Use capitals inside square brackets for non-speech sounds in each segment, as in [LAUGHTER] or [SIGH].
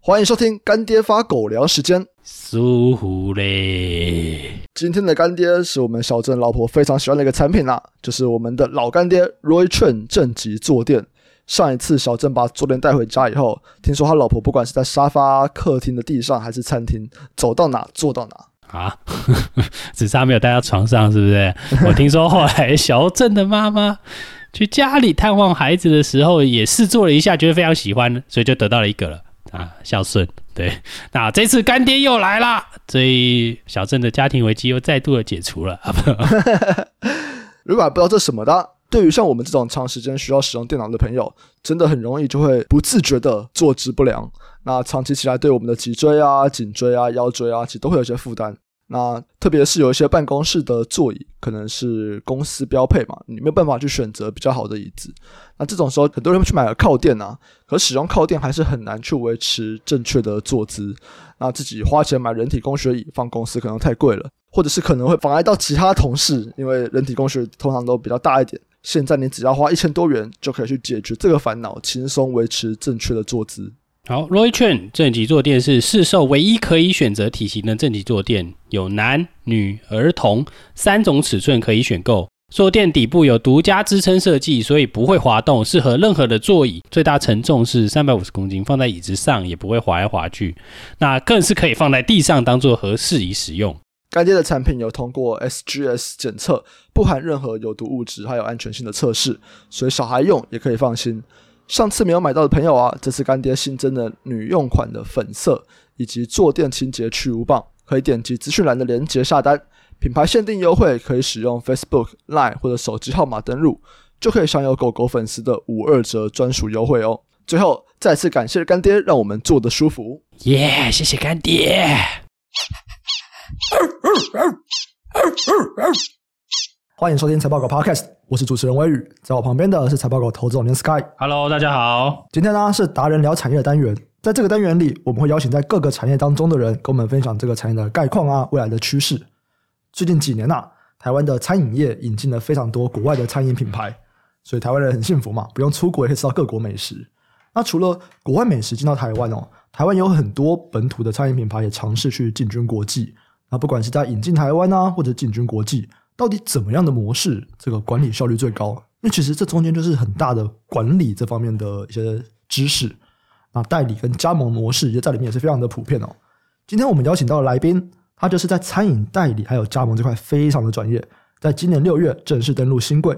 欢迎收听干爹发狗粮时间，舒服嘞！今天的干爹是我们小镇老婆非常喜欢的一个产品啊，就是我们的老干爹 Roy Chen 正极坐垫。上一次小镇把坐垫带回家以后，听说他老婆不管是在沙发、客厅的地上，还是餐厅，走到哪坐到哪。啊，[LAUGHS] 只差没有带到床上，是不是？我听说后来小镇的妈妈去家里探望孩子的时候，也试做了一下，觉得非常喜欢，所以就得到了一个了啊，孝顺。对，那这次干爹又来了，所以小镇的家庭危机又再度的解除了。啊、[LAUGHS] 如果不知道这什么的，对于像我们这种长时间需要使用电脑的朋友，真的很容易就会不自觉的坐姿不良。那长期起来，对我们的脊椎啊、颈椎啊、腰椎啊，其实都会有些负担。那特别是有一些办公室的座椅，可能是公司标配嘛，你没有办法去选择比较好的椅子。那这种时候，很多人去买个靠垫啊，可使用靠垫还是很难去维持正确的坐姿。那自己花钱买人体工学椅放公司可能太贵了，或者是可能会妨碍到其他同事，因为人体工学通常都比较大一点。现在你只要花一千多元就可以去解决这个烦恼，轻松维持正确的坐姿。好，Roy Chen 正极坐垫是市售唯一可以选择体型的正极坐垫，有男女儿童三种尺寸可以选购。坐垫底部有独家支撑设计，所以不会滑动，适合任何的座椅。最大承重是三百五十公斤，放在椅子上也不会滑来滑去。那更是可以放在地上当做合适宜使用。该店的产品有通过 SGS 检测，不含任何有毒物质，还有安全性的测试，所以小孩用也可以放心。上次没有买到的朋友啊，这次干爹新增的女用款的粉色以及坐垫清洁去污棒，可以点击资讯栏的链接下单。品牌限定优惠，可以使用 Facebook、Line 或者手机号码登录，就可以享有狗狗粉丝的五二折专属优惠哦。最后再次感谢干爹，让我们坐得舒服。耶，yeah, 谢谢干爹。欢迎收听财报狗 Podcast，我是主持人威宇，在我旁边的是财报狗投资总监 Sky。Hello，大家好。今天呢是达人聊产业的单元，在这个单元里，我们会邀请在各个产业当中的人，跟我们分享这个产业的概况啊，未来的趋势。最近几年呐、啊，台湾的餐饮业引进了非常多国外的餐饮品牌，所以台湾人很幸福嘛，不用出国也可以吃到各国美食。那除了国外美食进到台湾哦，台湾有很多本土的餐饮品牌也尝试去进军国际。那不管是在引进台湾啊，或者进军国际。到底怎么样的模式，这个管理效率最高？因为其实这中间就是很大的管理这方面的一些知识。啊代理跟加盟模式也在里面也是非常的普遍哦。今天我们邀请到的来宾，他就是在餐饮代理还有加盟这块非常的专业，在今年六月正式登陆新贵。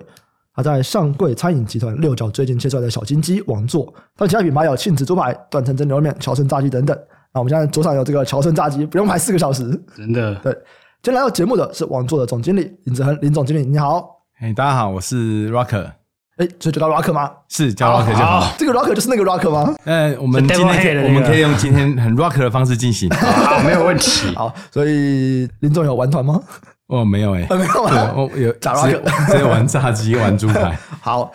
他在上柜餐饮集团六角最近介绍的小金鸡王座，他其他品牌有庆子猪排、断层蒸牛肉面、乔森炸鸡等等。那我们现在桌上有这个乔森炸鸡，不用排四个小时，真的对。今天来到节目的是王座的总经理林子恒，林总经理你好。嘿，大家好，我是 Rocker。哎，所以就叫 Rocker 吗？是叫 Rocker 就好。好，这个 Rocker 就是那个 Rocker 吗？呃，我们今天我们可以用今天很 Rocker 的方式进行。[LAUGHS] 好，没有问题。[LAUGHS] 好，所以林总有玩团吗？哦，没有哎，没有玩。我有 [LAUGHS] 炸 Rocker，只有玩炸鸡，玩猪排。好。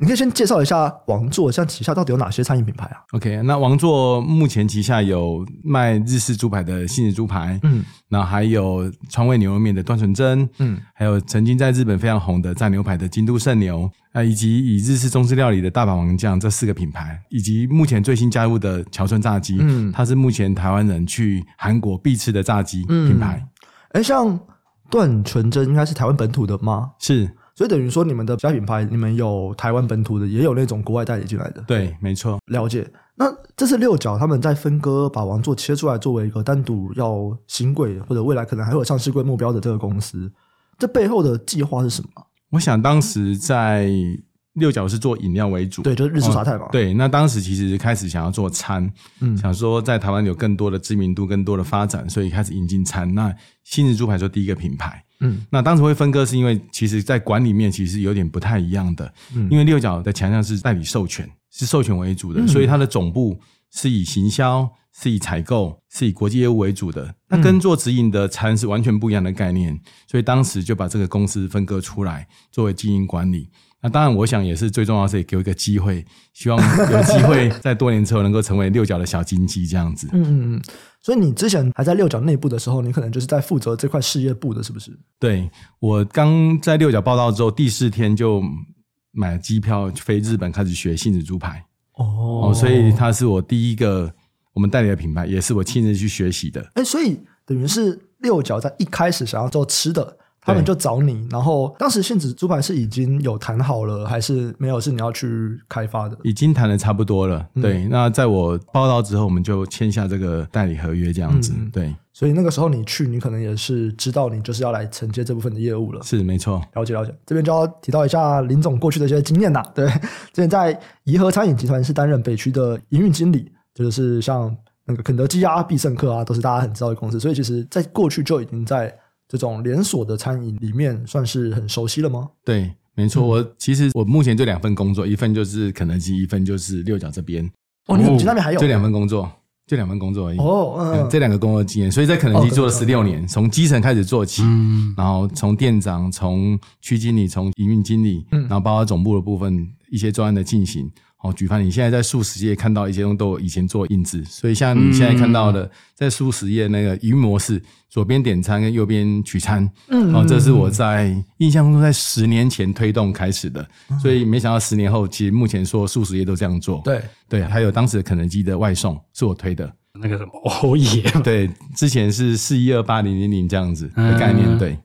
你可以先介绍一下王座，像旗下到底有哪些餐饮品牌啊？OK，那王座目前旗下有卖日式猪排的信子猪排，嗯，然后还有川味牛肉面的段纯真，嗯，还有曾经在日本非常红的炸牛排的京都圣牛，啊，以及以日式中式料理的大阪王酱这四个品牌，以及目前最新加入的桥村炸鸡，嗯，它是目前台湾人去韩国必吃的炸鸡品牌。哎、嗯，像段纯真应该是台湾本土的吗？是。所以等于说，你们的家品牌，你们有台湾本土的，也有那种国外代理进来的。对，没错。了解。那这次六角他们在分割，把王座切出来，作为一个单独要新贵或者未来可能还会有上市贵目标的这个公司，这背后的计划是什么？我想当时在。六角是做饮料为主，对，就是日式茶太嘛。对，那当时其实开始想要做餐，嗯，想说在台湾有更多的知名度、更多的发展，所以开始引进餐。那新日猪排做第一个品牌，嗯，那当时会分割是因为其实在管理面其实有点不太一样的，嗯，因为六角的强项是代理授权，是授权为主的，嗯，所以它的总部是以行销、是以采购、是以国际业务为主的。那跟做直营的餐是完全不一样的概念，所以当时就把这个公司分割出来作为经营管理。那当然，我想也是最重要的是给我一个机会，希望有机会在多年之后能够成为六角的小金鸡这样子。嗯嗯嗯。所以你之前还在六角内部的时候，你可能就是在负责这块事业部的，是不是？对，我刚在六角报道之后，第四天就买了机票飞日本，开始学杏子猪排。哦，所以它是我第一个我们代理的品牌，也是我亲自去学习的。哎，所以等于是六角在一开始想要做吃的。他们就找你，然后当时信子猪排是已经有谈好了，还是没有？是你要去开发的？已经谈的差不多了。嗯、对，那在我报到之后，我们就签下这个代理合约，这样子。嗯、对，所以那个时候你去，你可能也是知道你就是要来承接这部分的业务了。是，没错。了解了解，这边就要提到一下林总过去的一些经验呐。[LAUGHS] 对，之前在颐和餐饮集团是担任北区的营运经理，就是像那个肯德基啊、必胜客啊，都是大家很知道的公司。所以其实在过去就已经在。这种连锁的餐饮里面算是很熟悉了吗？对，没错。我其实我目前就两份工作，一份就是肯德基，一份就是六角这边。哦，你你那边还有？就两份工作，就两份工作而已。哦，嗯，这两个工作经验，所以在肯德基做了十六年，从基层开始做起，然后从店长、从区经理、从营运经理，然后包括总部的部分一些专案的进行。哦，举凡你现在在素食业看到一些东西，都有以前做印制，所以像你现在看到的，在素食业那个营模式，左边点餐跟右边取餐，嗯，哦，这是我在印象中在十年前推动开始的，所以没想到十年后，其实目前说素食业都这样做，对。对，还有当时的肯德基的外送是我推的，那个什么欧耶，对，之前是四一二八零零零这样子的概念，对，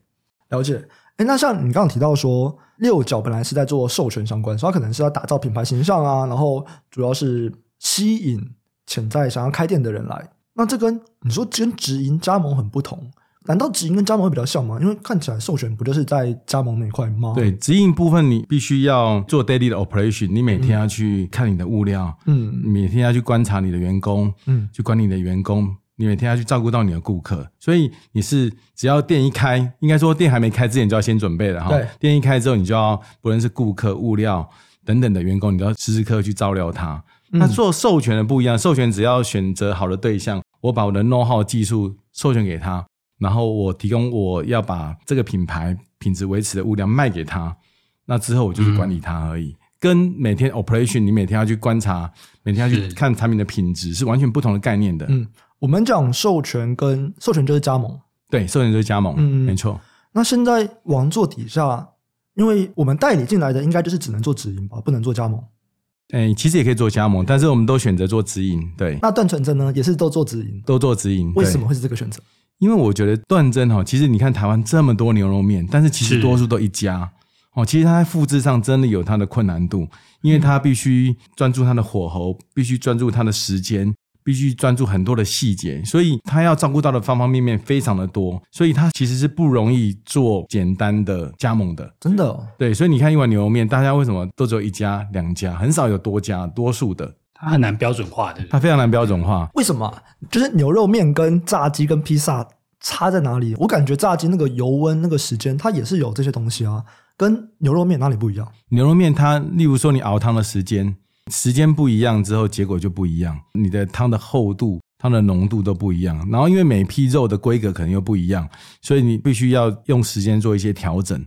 了解。哎，那像你刚刚提到说，六角本来是在做授权相关，所以它可能是要打造品牌形象啊，然后主要是吸引潜在想要开店的人来。那这跟你说跟直营加盟很不同，难道直营跟加盟会比较像吗？因为看起来授权不就是在加盟那块吗？对，直营部分你必须要做 daily 的 operation，你每天要去看你的物料，嗯，每天要去观察你的员工，嗯，去管理你的员工。你每天要去照顾到你的顾客，所以你是只要店一开，应该说店还没开之前就要先准备了哈。对，店一开之后，你就要不论是顾客、物料等等的员工，你都要时时刻刻去照料他。嗯、那做授权的不一样，授权只要选择好的对象，我把我的 know how 技术授权给他，然后我提供我要把这个品牌品质维持的物料卖给他，那之后我就是管理他而已。嗯、跟每天 operation，你每天要去观察，每天要去看产品的品质，是完全不同的概念的。嗯。我们讲授权跟授权就是加盟，对，授权就是加盟，嗯，没错。那现在王座底下，因为我们代理进来的，应该就是只能做直营吧，不能做加盟。诶，其实也可以做加盟，但是我们都选择做直营。对，那段纯真呢，也是都做直营，都做直营。为什么会是这个选择？因为我觉得段真哈，其实你看台湾这么多牛肉面，但是其实多数都一家哦，其实它在复制上真的有它的困难度，因为它必须专注它的火候，必须专注它的时间。必须专注很多的细节，所以他要照顾到的方方面面非常的多，所以他其实是不容易做简单的加盟的。真的哦？对，所以你看一碗牛肉面，大家为什么都只有一家、两家，很少有多家，多数的，它很难标准化的，它非常难标准化。为什么？就是牛肉面跟炸鸡跟披萨差在哪里？我感觉炸鸡那个油温、那个时间，它也是有这些东西啊，跟牛肉面哪里不一样？牛肉面它，例如说你熬汤的时间。时间不一样之后，结果就不一样。你的汤的厚度、汤的浓度都不一样。然后，因为每批肉的规格可能又不一样，所以你必须要用时间做一些调整，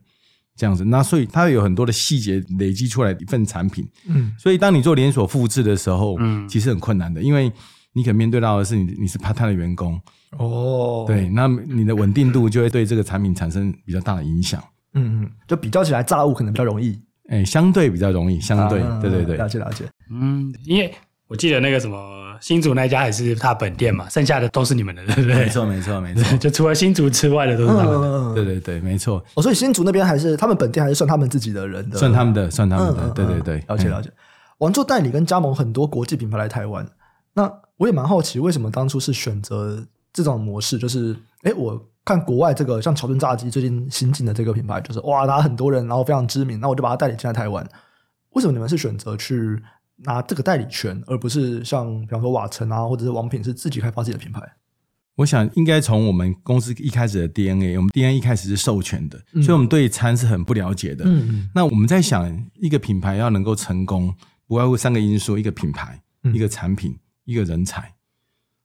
这样子。那所以它有很多的细节累积出来一份产品。嗯，所以当你做连锁复制的时候，嗯，其实很困难的，因为你可能面对到的是你你是 part time 的员工哦，对，那你的稳定度就会对这个产品产生比较大的影响。嗯嗯，就比较起来，炸物可能比较容易。哎，相对比较容易，相对，啊、对对对，了解了解。嗯，因为我记得那个什么新竹那家也是他本店嘛，剩下的都是你们的，对不对？没错，没错，没错。[LAUGHS] 就除了新竹之外的都是他们的。嗯、对对对，没错。哦，所以新竹那边还是他们本店还是算他们自己的人的，算他们的，算他们的。嗯、对对对，了解了解。王座代理跟加盟很多国际品牌来台湾，那我也蛮好奇，为什么当初是选择这种模式？就是，哎，我。看国外这个像乔顿炸鸡最近新进的这个品牌，就是哇，拿很多人，然后非常知名，那我就把它代理进来台湾。为什么你们是选择去拿这个代理权，而不是像比方说瓦城啊，或者是王品是自己开发自己的品牌？我想应该从我们公司一开始的 DNA，我们 DNA 一开始是授权的，嗯、所以我们对餐是很不了解的。嗯嗯。那我们在想，一个品牌要能够成功，不外乎三个因素：一个品牌，一个产品，一个人才。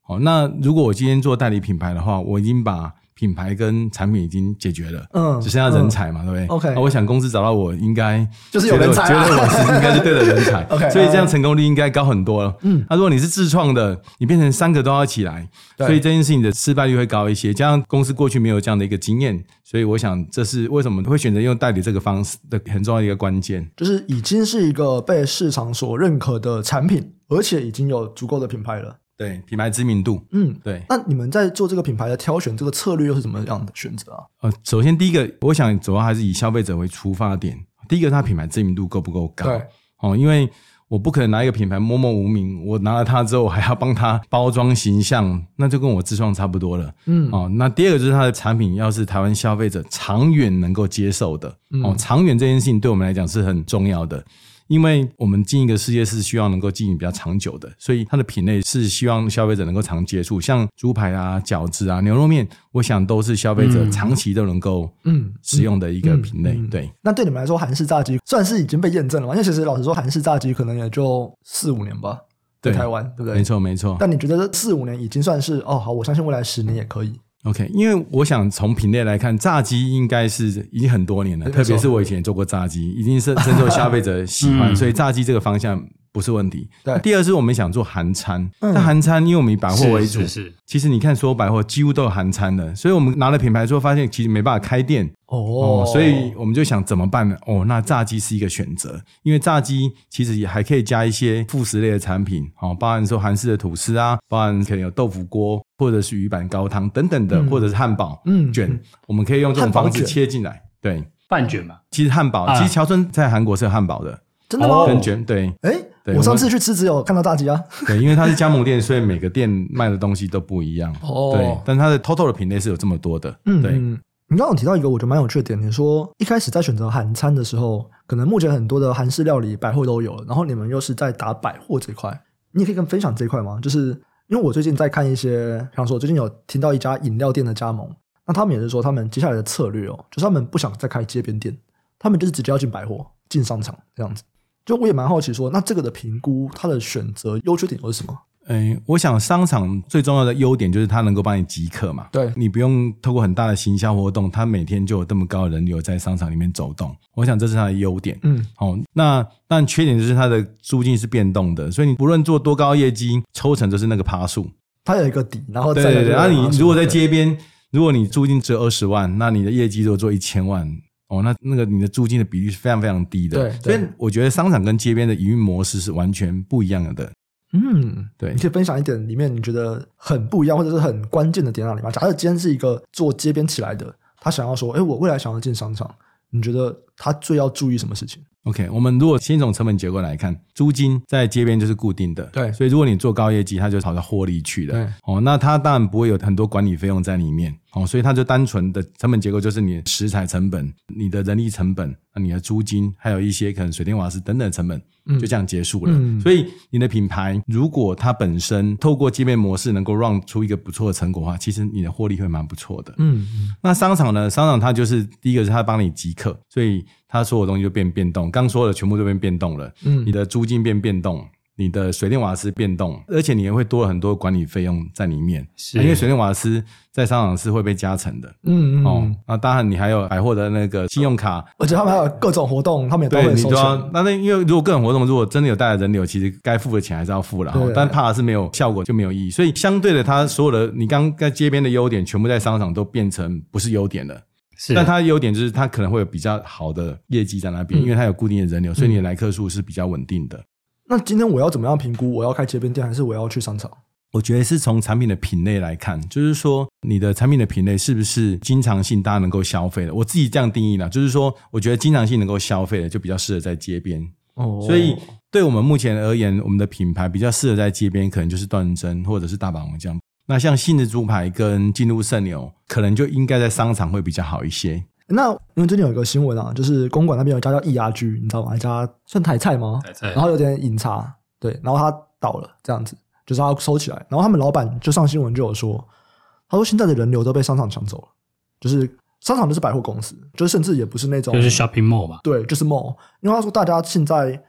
好，那如果我今天做代理品牌的话，我已经把品牌跟产品已经解决了，嗯，只剩下人才嘛，嗯、对不对？OK，那我想公司找到我应该就是有人才、啊，觉得我是应该是对的人才，[LAUGHS] OK，所以这样成功率应该高很多了。嗯，那如果你是自创的，你变成三个都要起来，所以这件事情的失败率会高一些。加上公司过去没有这样的一个经验，所以我想这是为什么会选择用代理这个方式的很重要的一个关键，就是已经是一个被市场所认可的产品，而且已经有足够的品牌了。对品牌知名度，嗯，对。那你们在做这个品牌的挑选，这个策略又是怎么样的选择啊？呃，首先第一个，我想主要还是以消费者为出发点。第一个，它品牌知名度够不够高？对，哦，因为我不可能拿一个品牌默默无名，我拿了它之后还要帮它包装形象，那就跟我自创差不多了。嗯，哦，那第二个就是它的产品要是台湾消费者长远能够接受的，嗯、哦，长远这件事情对我们来讲是很重要的。因为我们经营一个事业是希望能够经营比较长久的，所以它的品类是希望消费者能够常接触，像猪排啊、饺子啊、牛肉面，我想都是消费者长期都能够嗯使用的一个品类。对，那对你们来说，韩式炸鸡算是已经被验证了吗？因为其实老实说，韩式炸鸡可能也就四五年吧，在台湾，对不对？没错，没错。但你觉得这四五年已经算是哦，好，我相信未来十年也可以。OK，因为我想从品类来看，炸鸡应该是已经很多年了，特别是我以前也做过炸鸡，已经是深受消费者喜欢，[LAUGHS] 所以炸鸡这个方向不是问题。对，第二是我们想做韩餐，那韩餐因为我们以百货为主，是，是，是，其实你看所有百货几乎都有韩餐的，所以我们拿了品牌之后发现其实没办法开店。哦，所以我们就想怎么办呢？哦，那炸鸡是一个选择，因为炸鸡其实也还可以加一些副食类的产品，哦，包含说韩式的吐司啊，包含可能有豆腐锅或者是鱼板高汤等等的，嗯、或者是汉堡、嗯卷，我们可以用这种方式切进来。对，半卷嘛。其实汉堡，啊、其实乔村在韩国是有汉堡的，真的吗？跟卷，对。哎、欸，我上次去吃只有看到炸鸡啊。[LAUGHS] 对，因为它是加盟店，所以每个店卖的东西都不一样。哦，对，但它的 total 的品类是有这么多的。嗯，对。你刚刚提到一个我觉得蛮有趣的点，你说一开始在选择韩餐的时候，可能目前很多的韩式料理百货都有，然后你们又是在打百货这块，你也可以跟分享这一块吗？就是因为我最近在看一些，比方说最近有听到一家饮料店的加盟，那他们也是说他们接下来的策略哦，就是他们不想再开街边店，他们就是直接要进百货、进商场这样子。就我也蛮好奇说，那这个的评估，它的选择优缺点又是什么？诶，我想商场最重要的优点就是它能够帮你即刻嘛，对，你不用透过很大的行销活动，它每天就有这么高的人流在商场里面走动。我想这是它的优点。嗯，好，那但缺点就是它的租金是变动的，所以你不论做多高业绩，抽成就是那个趴数，它有一个底，然后对对对，然后你如果在街边，如果你租金只有二十万，那你的业绩如果做一千万，哦，那那个你的租金的比例是非常非常低的。对，所以我觉得商场跟街边的营运模式是完全不一样的。嗯，对，你可以分享一点里面你觉得很不一样或者是很关键的点哪里吗？假设今天是一个做街边起来的，他想要说，哎，我未来想要进商场，你觉得他最要注意什么事情？OK，我们如果先从成本结构来看，租金在街边就是固定的，对，所以如果你做高业绩，它就朝着获利去的，对，哦，那它当然不会有很多管理费用在里面，哦，所以它就单纯的成本结构就是你的食材成本、你的人力成本、你的租金，还有一些可能水电瓦斯等等成本，就这样结束了。嗯，所以你的品牌如果它本身透过街边模式能够让出一个不错的成果的话，其实你的获利会蛮不错的。嗯，那商场呢？商场它就是第一个是它帮你即客，所以。它所有东西就变变动，刚说的全部都变变动了。嗯，你的租金变变动，你的水电瓦斯变动，而且你也会多了很多管理费用在里面。是，因为水电瓦斯在商场是会被加成的。嗯嗯。哦，那当然你还有百货的那个信用卡，而且他们还有各种活动，他们也都会收钱。那那因为如果各种活动如果真的有带来人流，其实该付的钱还是要付了。但怕的是没有效果就没有意义，所以相对的，它所有的你刚在街边的优点，全部在商场都变成不是优点了。是，但它的优点就是它可能会有比较好的业绩在那边，嗯、因为它有固定的人流，所以你的来客数是比较稳定的。那今天我要怎么样评估我要开街边店还是我要去商场？我觉得是从产品的品类来看，就是说你的产品的品类是不是经常性大家能够消费的？我自己这样定义啦，就是说我觉得经常性能够消费的就比较适合在街边。哦，所以对我们目前而言，我们的品牌比较适合在街边，可能就是断针或者是大阪王将。那像信义猪排跟金鹿圣牛，可能就应该在商场会比较好一些。那因为最近有一个新闻啊，就是公馆那边有一家叫易牙居，你知道吗？一家算台菜吗？台菜。然后有点饮茶，对，然后他倒了，这样子，就是他收起来。然后他们老板就上新闻就有说，他说现在的人流都被商场抢走了，就是商场就是百货公司，就是甚至也不是那种，就是 shopping mall 吧？对，就是 mall。因为他说大家现在，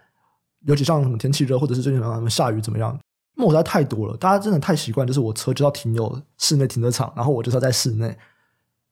尤其像什么天气热，或者是最近什么下雨怎么样？实在太多了，大家真的太习惯，就是我车就要停有室内停车场，然后我就是要在室内。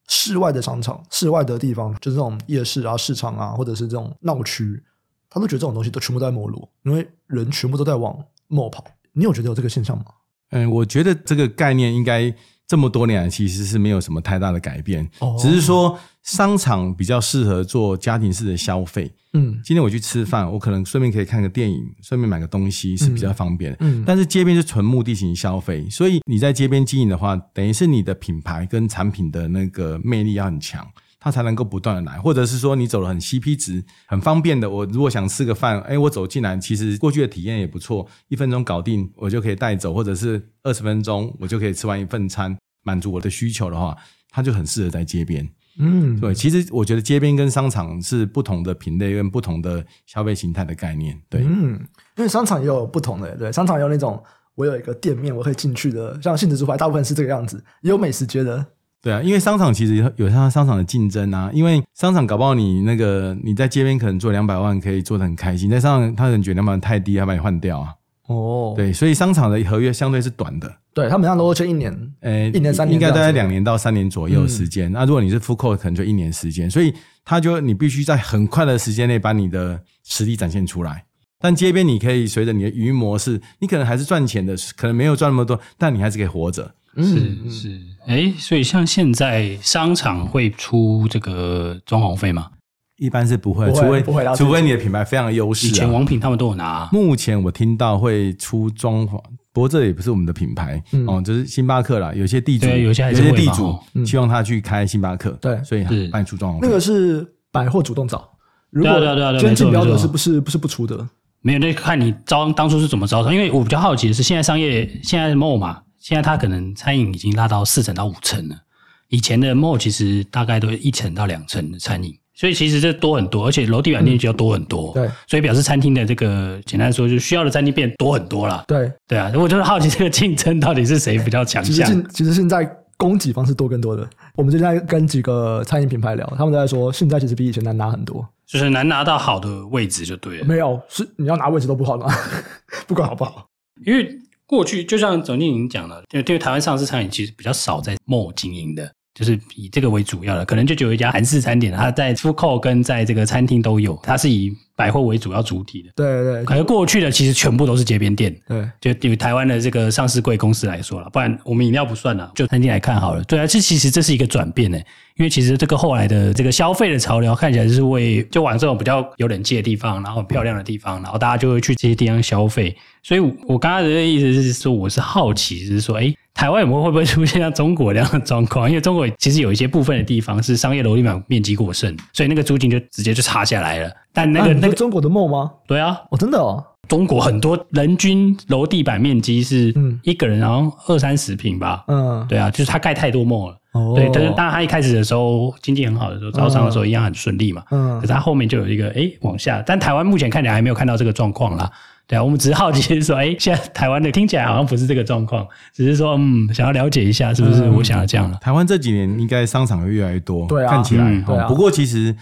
室外的商场、室外的地方，就是这种夜市啊、市场啊，或者是这种闹区，他都觉得这种东西都全部都在没落，因为人全部都在往没跑。你有觉得有这个现象吗？嗯，我觉得这个概念应该。这么多年来，其实是没有什么太大的改变，哦、只是说商场比较适合做家庭式的消费。嗯，今天我去吃饭，我可能顺便可以看个电影，顺便买个东西是比较方便的。嗯，但是街边是纯目的型消费，所以你在街边经营的话，等于是你的品牌跟产品的那个魅力要很强。他才能够不断的来，或者是说你走了很 CP 值、很方便的。我如果想吃个饭，哎，我走进来，其实过去的体验也不错，一分钟搞定，我就可以带走，或者是二十分钟，我就可以吃完一份餐，满足我的需求的话，它就很适合在街边。嗯，对，其实我觉得街边跟商场是不同的品类跟不同的消费形态的概念。对，嗯，因为商场也有不同的，对，商场有那种我有一个店面我可以进去的，像信义猪排大部分是这个样子，也有美食街的。对啊，因为商场其实有它商场的竞争啊。因为商场搞不好你那个你在街边可能做两百万可以做得很开心，在商场他可能觉得两百万太低，他把你换掉啊。哦，对，所以商场的合约相对是短的。对，他们上都签一年，呃，一年三年，应该大概两年到三年左右的时间。嗯、那如果你是 full court，可能就一年时间。所以他就你必须在很快的时间内把你的实力展现出来。但街边你可以随着你的营运模式，你可能还是赚钱的，可能没有赚那么多，但你还是可以活着。是是，哎，所以像现在商场会出这个装潢费吗？一般是不会，除非除非你的品牌非常的优势。以前王品他们都有拿。目前我听到会出装潢，不过这也不是我们的品牌哦，就是星巴克啦。有些地主，有些有些地主希望他去开星巴克，对，所以帮你出装潢。那个是百货主动找，如果先进标准是不是不是不出的？没有，那看你招当初是怎么招商。因为我比较好奇的是，现在商业现在 mall 嘛。现在它可能餐饮已经拉到四成到五成了，以前的 mall 其实大概都一成到两成的餐饮，所以其实这多很多，而且楼地板面积要多很多。对，所以表示餐厅的这个简单说，就需要的餐厅变多很多了。对，对啊，我就是好奇这个竞争到底是谁比较强项？其实，其实现在供给方是多更多的。我们最近在跟几个餐饮品牌聊，他们都在说，现在其实比以前难拿很多，就是难拿到好的位置就对了。没有，是你要拿位置都不好拿，[LAUGHS] 不管好不好，因为。过去就像总经理讲了，因为对台湾上市餐饮其实比较少在 mall 经营的，就是以这个为主要的，可能就只有一家韩式餐点，它在 food court 跟在这个餐厅都有，它是以百货为主要主体的。对对，对，可能过去的其实全部都是街边店。对，就对于台湾的这个上市贵公司来说了，不然我们饮料不算了，就餐厅来看好了。对啊，这其实这是一个转变呢，因为其实这个后来的这个消费的潮流看起来就是为就往这种比较有冷气的地方，然后很漂亮的地方，然后大家就会去这些地方消费。所以，我刚刚的意思是说，我是好奇，就是说，诶，台湾有没有会不会出现像中国这样的状况？因为中国其实有一些部分的地方是商业楼地板面积过剩，所以那个租金就直接就差下来了。但那个、啊、那个中国的 mall 吗？对啊，哦，真的哦，中国很多人均楼地板面积是一个人，然后二三十平吧。嗯，对啊，就是他盖太多 mall 了。哦，对，但是当然他一开始的时候经济很好的时候，招商的时候一样很顺利嘛。嗯，可是他后面就有一个诶往下，但台湾目前看起来还没有看到这个状况啦。对啊，我们只是好奇，是说，哎，[LAUGHS] 现在台湾的听起来好像不是这个状况，只是说，嗯，想要了解一下，是不是我想要这样了？台湾这几年应该商场会越来越多，对啊，看起来。嗯对啊、不过其实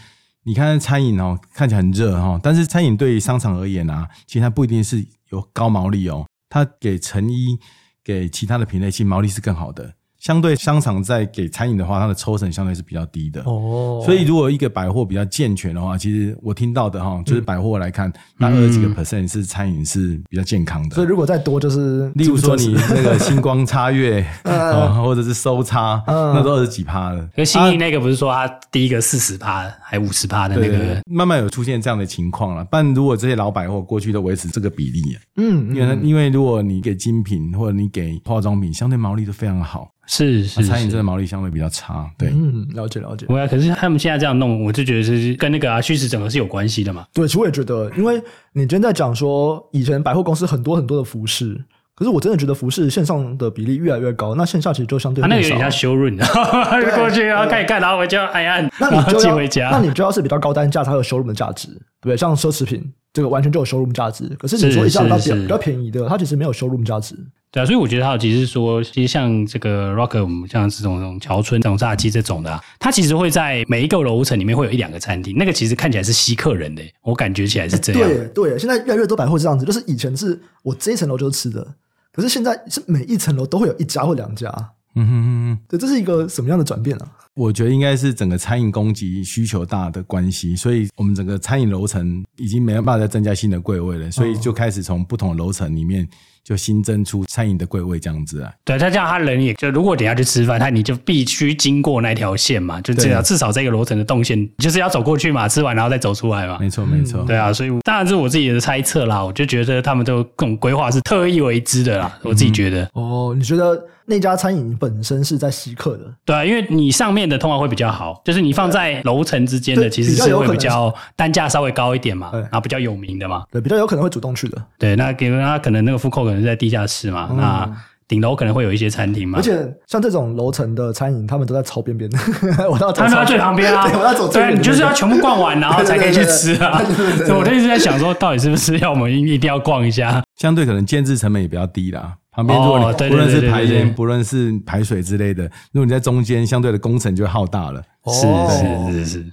你看餐饮哦，看起来很热哈，但是餐饮对于商场而言啊，其实它不一定是有高毛利哦，它给成衣、给其他的品类，其实毛利是更好的。相对商场在给餐饮的话，它的抽成相对是比较低的哦。所以如果一个百货比较健全的话，其实我听到的哈，就是百货来看，那二十几个 percent 是餐饮是比较健康的。所以如果再多，就是例如说你那个 [LAUGHS] 星光插月啊，或者是收差，那都二十几趴了。可新义那个不是说他第一个四十趴还五十趴的那个，慢慢有出现这样的情况了。但如果这些老百货过去都维持这个比例，嗯，因为因为如果你给精品或者你给化妆品，相对毛利都非常好。是是，餐饮真的毛利相对比较差，对，嗯，了解了解。对啊，可是他们现在这样弄，我就觉得是跟那个啊虚实整合是有关系的嘛。对，其实我也觉得，因为你今天在讲说以前百货公司很多很多的服饰，可是我真的觉得服饰线上的比例越来越高，那线下其实就相对少。那有点像修润，[LAUGHS] 过去然后看一看，然后回家哎呀，那你就寄回家，那你就要是比较高单价才有修润的价值，对不对？像奢侈品这个完全就有收入价值，可是你说一下到比较便宜的，它其实没有收入价值。对啊，所以我觉得他其实是说，其实像这个 Rock，我们像这种这种桥村这种炸鸡这种的，啊，它其实会在每一个楼层里面会有一两个餐厅，那个其实看起来是吸客人的，我感觉起来是这样。对对，现在越来越多百货这样子，就是以前是我这一层楼就是吃的，可是现在是每一层楼都会有一家或两家。嗯哼哼哼，对，这是一个什么样的转变啊？我觉得应该是整个餐饮供给需求大的关系，所以我们整个餐饮楼层已经没办法再增加新的柜位了，所以就开始从不同的楼层里面。就新增出餐饮的柜位这样子啊，对，他这样他人也就如果等下去吃饭，他你就必须经过那条线嘛，就至少至少这个楼层的动线就是要走过去嘛，吃完然后再走出来嘛。没错没错，对啊，所以当然是我自己的猜测啦，我就觉得他们都这种规划是特意为之的啦，我自己觉得。哦，你觉得？那家餐饮本身是在吸客的，对啊，因为你上面的通常会比较好，就是你放在楼层之间的，其实是会比较单价稍微高一点嘛，然后比较有名的嘛，对，比较有可能会主动去的。对，那给他可能那个副扣可能是在地下室嘛，嗯、那顶楼可能会有一些餐厅嘛。而且像这种楼层的餐饮，他们都在超边边。的，[LAUGHS] 我到他们在最旁边啊，[LAUGHS] 我要走最你就是要全部逛完，然后才可以去吃啊。[LAUGHS] 所以我就一直在想说，到底是不是要我们一定要逛一下？相对可能建制成本也比较低啦。旁边，如果你不论是排烟，不论是排水之类的，如果你在中间，相对的工程就会浩大了。是是是是，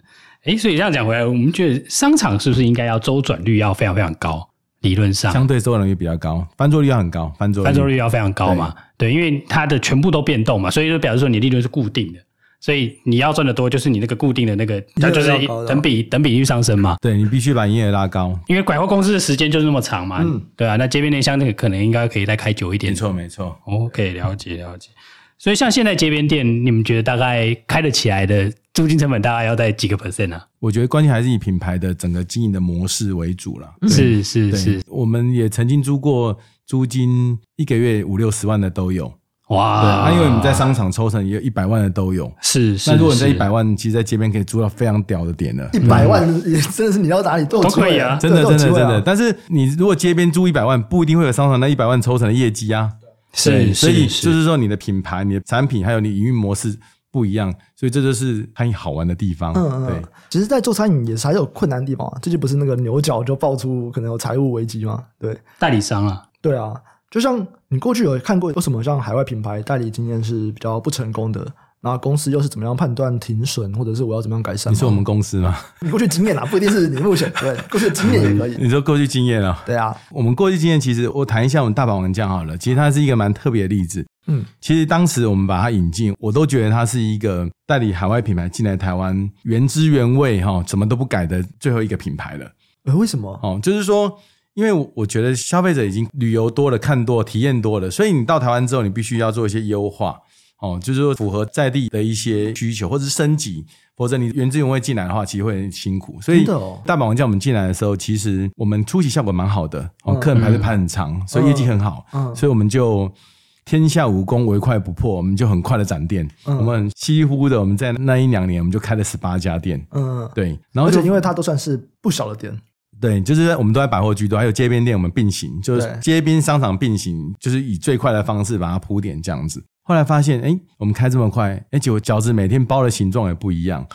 哎，所以这样讲回来，我们觉得商场是不是应该要周转率要非常非常高？理论上，相对周转率比较高，翻桌率要很高，翻桌翻桌率要非常高嘛？对，因为它的全部都变动嘛，所以就表示说你利润是固定的。所以你要赚的多，就是你那个固定的那个，它就是等比等比率上升嘛。对，你必须把营业额拉高，因为百货公司的时间就是那么长嘛。嗯，对啊，那街边店像那个可能应该可以再开久一点。没错，没错。OK，了解了解。所以像现在街边店，你们觉得大概开得起来的租金成本大概要在几个 percent 啊？我觉得关键还是以品牌的整个经营的模式为主了。是是是，我们也曾经租过租金一个月五六十万的都有。哇，对，那因为你在商场抽成也有一百万的都有，是是。那如果你在一百万，其实，在街边可以租到非常屌的点的。一百万也真的是你要哪里都可以啊，真的真的真的。但是你如果街边租一百万，不一定会有商场那一百万抽成的业绩啊。是，所以就是说你的品牌、你的产品还有你营运模式不一样，所以这就是餐饮好玩的地方。嗯嗯。对，其实，在做餐饮也是还有困难的地方啊。最近不是那个牛角就爆出可能有财务危机嘛？对，代理商啊。对啊。就像你过去有看过，有什么像海外品牌代理经验是比较不成功的？那公司又是怎么样判断停损，或者是我要怎么样改善？你说我们公司吗？你过去经验啊，不一定是你目前对过去的经验也可以。[LAUGHS] 你说过去经验啊？对啊，我们过去经验其实我谈一下我们大阪王将好了，其实它是一个蛮特别的例子。嗯，其实当时我们把它引进，我都觉得它是一个代理海外品牌进来台湾原汁原味哈，什么都不改的最后一个品牌了。呃，为什么？哦，就是说。因为我觉得消费者已经旅游多了，看多了，体验多了，所以你到台湾之后，你必须要做一些优化，哦，就是说符合在地的一些需求，或者是升级，否则你原汁原味进来的话，其实会很辛苦。所以大阪王叫我们进来的时候，其实我们出席效果蛮好的，哦，客人排队排很长，所以业绩很好，所以我们就天下武功唯快不破，我们就很快的展店，我们几乎的我们在那一两年，我们就开了十八家店，嗯，对，然后就因为它都算是不小的店。对，就是我们都在百货居多，还有街边店，我们并行，就是街边商场并行，就是以最快的方式把它铺点这样子。后来发现，哎，我们开这么快，哎，结果饺子每天包的形状也不一样，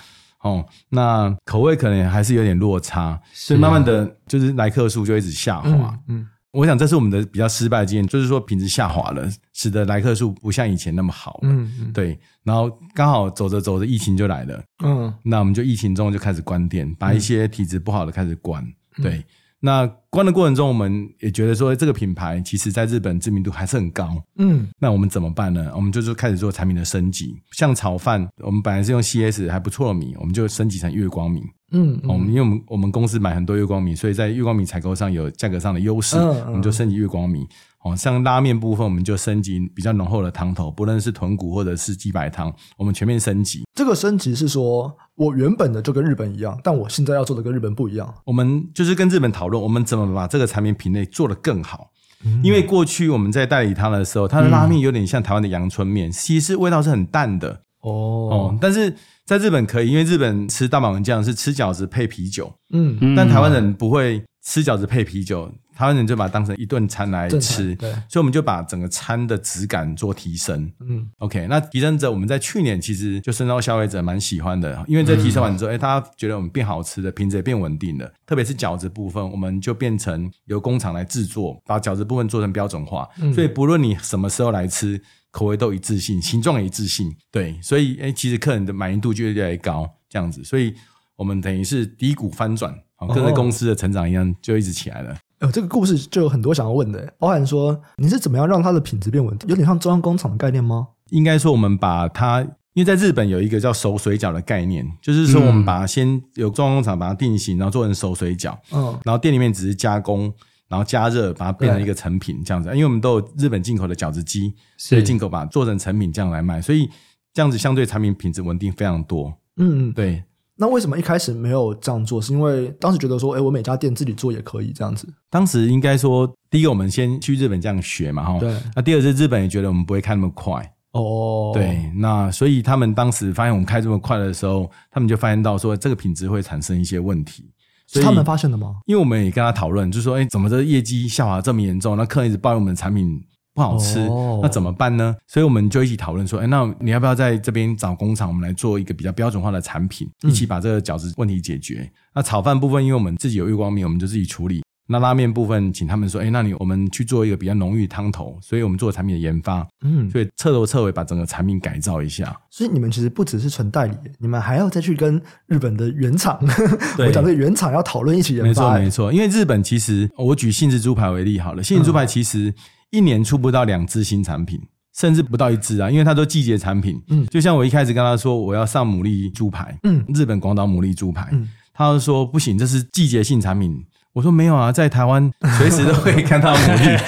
哦，那口味可能还是有点落差，所以慢慢的就是来客数就一直下滑。嗯，嗯我想这是我们的比较失败的经验，就是说品质下滑了，使得来客数不像以前那么好了。嗯嗯，对，然后刚好走着走着疫情就来了，嗯，那我们就疫情中就开始关店，把一些体质不好的开始关。对，那关的过程中，我们也觉得说这个品牌其实在日本知名度还是很高。嗯，那我们怎么办呢？我们就是开始做产品的升级，像炒饭，我们本来是用 CS 还不错的米，我们就升级成月光米。嗯，我嗯，因为我们我们公司买很多月光米，所以在月光米采购上有价格上的优势，嗯嗯，我们就升级月光米。哦，像拉面部分，我们就升级比较浓厚的汤头，不论是豚骨或者是鸡白汤，我们全面升级。这个升级是说，我原本的就跟日本一样，但我现在要做的跟日本不一样。我们就是跟日本讨论，我们怎么把这个产品品类做得更好。嗯、因为过去我们在代理它的时候，它的拉面有点像台湾的阳春面，其实味道是很淡的。哦，哦，但是在日本可以，因为日本吃大阪王将是吃饺子配啤酒。嗯，但台湾人不会吃饺子配啤酒。台湾人就把它当成一顿餐来吃，对，所以我们就把整个餐的质感做提升。嗯，OK，那提升者我们在去年其实就深到消费者蛮喜欢的，因为在提升完之后，哎、嗯，大家觉得我们变好吃的，品质也变稳定了。特别是饺子部分，我们就变成由工厂来制作，把饺子部分做成标准化，嗯、所以不论你什么时候来吃，口味都一致性，形状也一致性。对，所以哎，其实客人的满意度就越来越高，这样子，所以我们等于是低谷翻转，跟着公司的成长一样，就一直起来了。呃，这个故事就有很多想要问的，包含说你是怎么样让它的品质变稳定，有点像中央工厂的概念吗？应该说，我们把它因为在日本有一个叫熟水饺的概念，就是说我们把它先有中央工厂把它定型，然后做成熟水饺，嗯，然后店里面只是加工，然后加热把它变成一个成品这样子。因为我们都有日本进口的饺子机，所以进口把它做成成品这样来卖，所以这样子相对产品品质稳定非常多。嗯，对。那为什么一开始没有这样做？是因为当时觉得说，哎，我每家店自己做也可以这样子。当时应该说，第一个我们先去日本这样学嘛，哈。对。那第二是日本也觉得我们不会开那么快。哦，对，那所以他们当时发现我们开这么快的时候，他们就发现到说这个品质会产生一些问题，是他们发现的吗？因为我们也跟他讨论，就是说，哎，怎么这业绩下滑这么严重？那客人一直抱怨我们的产品不好吃，哦、那怎么办呢？所以我们就一起讨论说，哎，那你要不要在这边找工厂，我们来做一个比较标准化的产品，一起把这个饺子问题解决。嗯、那炒饭部分，因为我们自己有月光米，我们就自己处理。那拉面部分，请他们说，哎，那你我们去做一个比较浓郁汤头，所以我们做产品的研发，嗯，所以彻头彻尾把整个产品改造一下。所以你们其实不只是纯代理，你们还要再去跟日本的原厂，[LAUGHS] 我讲这个原厂要讨论一起研发。没错没错，因为日本其实我举杏子猪排为例好了，杏子猪排其实一年出不到两支新产品，甚至不到一支啊，因为它都季节产品。嗯，就像我一开始跟他说我要上牡蛎猪排，嗯，日本广岛牡蛎猪排，嗯，他就说不行，这是季节性产品。我说没有啊，在台湾随时都可以看到牡蛎，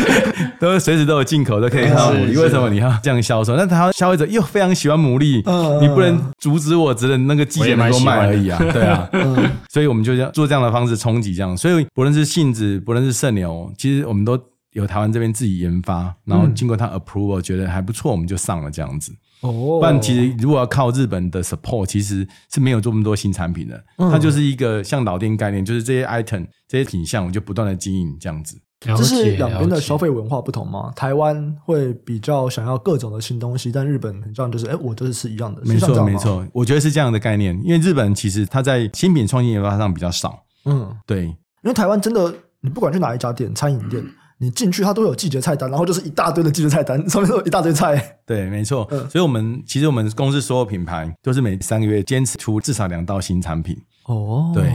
[LAUGHS] 都随时都有进口，都可以看到牡蛎。为什么你要这样销售？那台湾消费者又非常喜欢牡蛎，你不能阻止我，只能那个季节能够卖而已啊。对啊，所以我们就要做这样的方式冲击这样。所以不论是杏子，不论是圣牛，其实我们都由台湾这边自己研发，然后经过他 approval，觉得还不错，我们就上了这样子。哦，不然其实如果要靠日本的 support，其实是没有这么多新产品的。嗯、它就是一个像老店概念，就是这些 item、这些品项，我就不断的经营这样子。这是两边的消费文化不同吗？台湾会比较想要各种的新东西，但日本很像就是，哎，我都是吃一样的。没错，没错，我觉得是这样的概念。因为日本其实它在新品创新研发上比较少。嗯，对，因为台湾真的，你不管去哪一家店，餐饮店。你进去，它都有季节菜单，然后就是一大堆的季节菜单，上面都有一大堆菜。对，没错。嗯，所以我们其实我们公司所有品牌都是每三个月坚持出至少两道新产品。哦，对，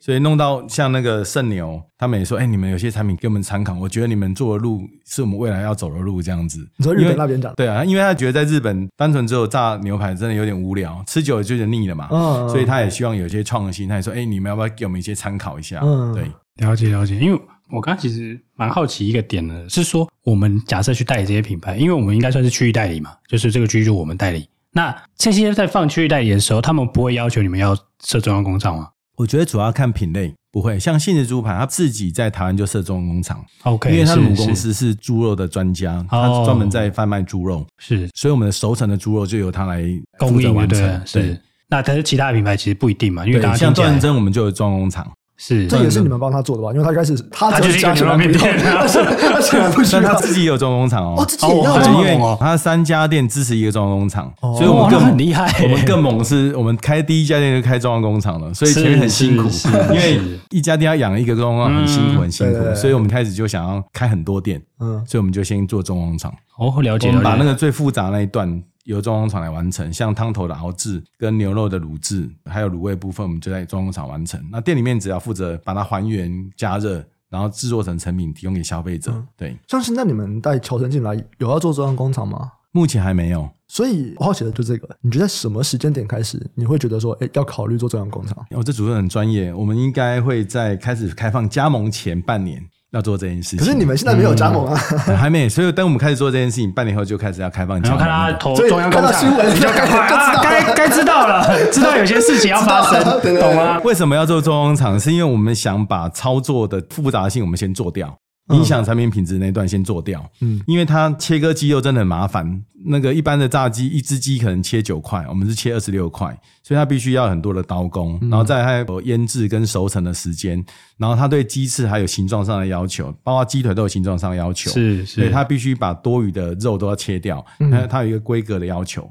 所以弄到像那个圣牛，他们也说：“哎，你们有些产品给我们参考，我觉得你们做的路是我们未来要走的路。”这样子。你说日本那边讲？对啊，因为他觉得在日本单纯只有炸牛排真的有点无聊，吃久了就有点腻了嘛。嗯，所以他也希望有些创新。他也说：“哎，你们要不要给我们一些参考一下？”嗯，对，了解了解，因为。我刚刚其实蛮好奇一个点呢，是说我们假设去代理这些品牌，因为我们应该算是区域代理嘛，就是这个区域就我们代理。那这些在放区域代理的时候，他们不会要求你们要设中央工厂吗？我觉得主要看品类，不会像信义猪排，他自己在台湾就设中央工厂，OK，因为他的母公司是猪肉的专家，他专门在贩卖猪肉，是，所以我们的熟成的猪肉就由他来供应完成。对，是。那但是其他品牌其实不一定嘛，因为像段珍我们就有中央工厂。是，这也是你们帮他做的吧？因为他一开始他就是加牛肉面店，[LAUGHS] 他他不需要，但他自己也有中工厂哦。哦，自己也有他三家店支持一个中工厂，所以我们更很厉害。我们更猛是，我们开第一家店就开中工厂了，所以前面很辛苦，因为一家店要养一个中工厂很辛苦很辛苦，所以我们开始就想要开很多店，嗯，所以我们就先做中工厂。哦，了解。我们把那个最复杂那一段。由中工厂来完成，像汤头的熬制、跟牛肉的卤制，还有卤味部分，我们就在中工厂完成。那店里面只要负责把它还原、加热，然后制作成成品，提供给消费者。嗯、对，像现在你们带乔森进来，有要做中央工厂吗？目前还没有。所以我好奇的就这个，你觉得什么时间点开始，你会觉得说，哎，要考虑做中央工厂？我、哦、这主持人很专业，我们应该会在开始开放加盟前半年。要做这件事情，可是你们现在没有加盟啊，还没。所以等我们开始做这件事情，半年后就开始要开放加盟。然后看他投中央工厂，你 [LAUGHS] 就赶快该该知道了，知道有些事情要发生，[LAUGHS] 懂吗？为什么要做中央工厂？是因为我们想把操作的复杂性我们先做掉。影响产品品质那段先做掉，嗯，因为它切割鸡肉真的很麻烦。那个一般的炸鸡，一只鸡可能切九块，我们是切二十六块，所以它必须要很多的刀工，然后再还有腌制跟熟成的时间，然后它对鸡翅还有形状上的要求，包括鸡腿都有形状上的要求，是，是，所以它必须把多余的肉都要切掉，它它有一个规格的要求，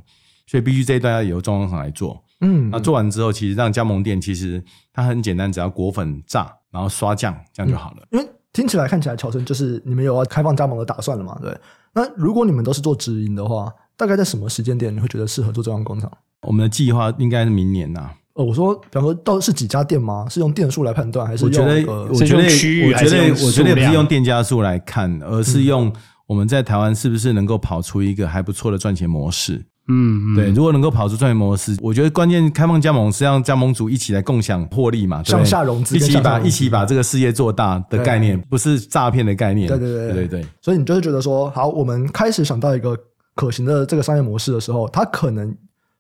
所以必须这一段要由装潢厂来做，嗯，那做完之后，其实让加盟店其实它很简单，只要裹粉炸，然后刷酱，这样就好了，嗯听起来看起来，乔生就是你们有要开放加盟的打算了嘛？对。那如果你们都是做直营的话，大概在什么时间点你会觉得适合做中央工厂？我们的计划应该是明年呐。呃，我说，比方说，到底是几家店吗？是用店数来判断，还是用？我觉得，我觉得，我觉得，我觉得不是用店家数来看，而是用我们在台湾是不是能够跑出一个还不错的赚钱模式。嗯，对，如果能够跑出创业模式，我觉得关键开放加盟是让加盟主一起来共享获利嘛，上下融资，一起把一起把这个事业做大的概念，不是诈骗的概念。对对对对对对。所以你就是觉得说，好，我们开始想到一个可行的这个商业模式的时候，它可能。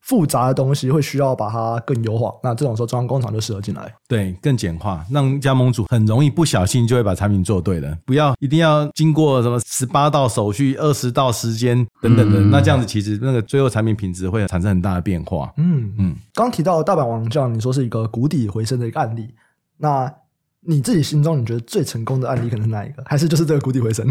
复杂的东西会需要把它更优化，那这种时候中央工厂就适合进来，对，更简化，让加盟主很容易不小心就会把产品做对了，不要一定要经过什么十八道手续、二十道时间等等的，嗯、那这样子其实那个最后产品品质会产生很大的变化。嗯嗯，刚提到大阪王将，你说是一个谷底回升的一个案例，那你自己心中你觉得最成功的案例可能是哪一个？还是就是这个谷底回升？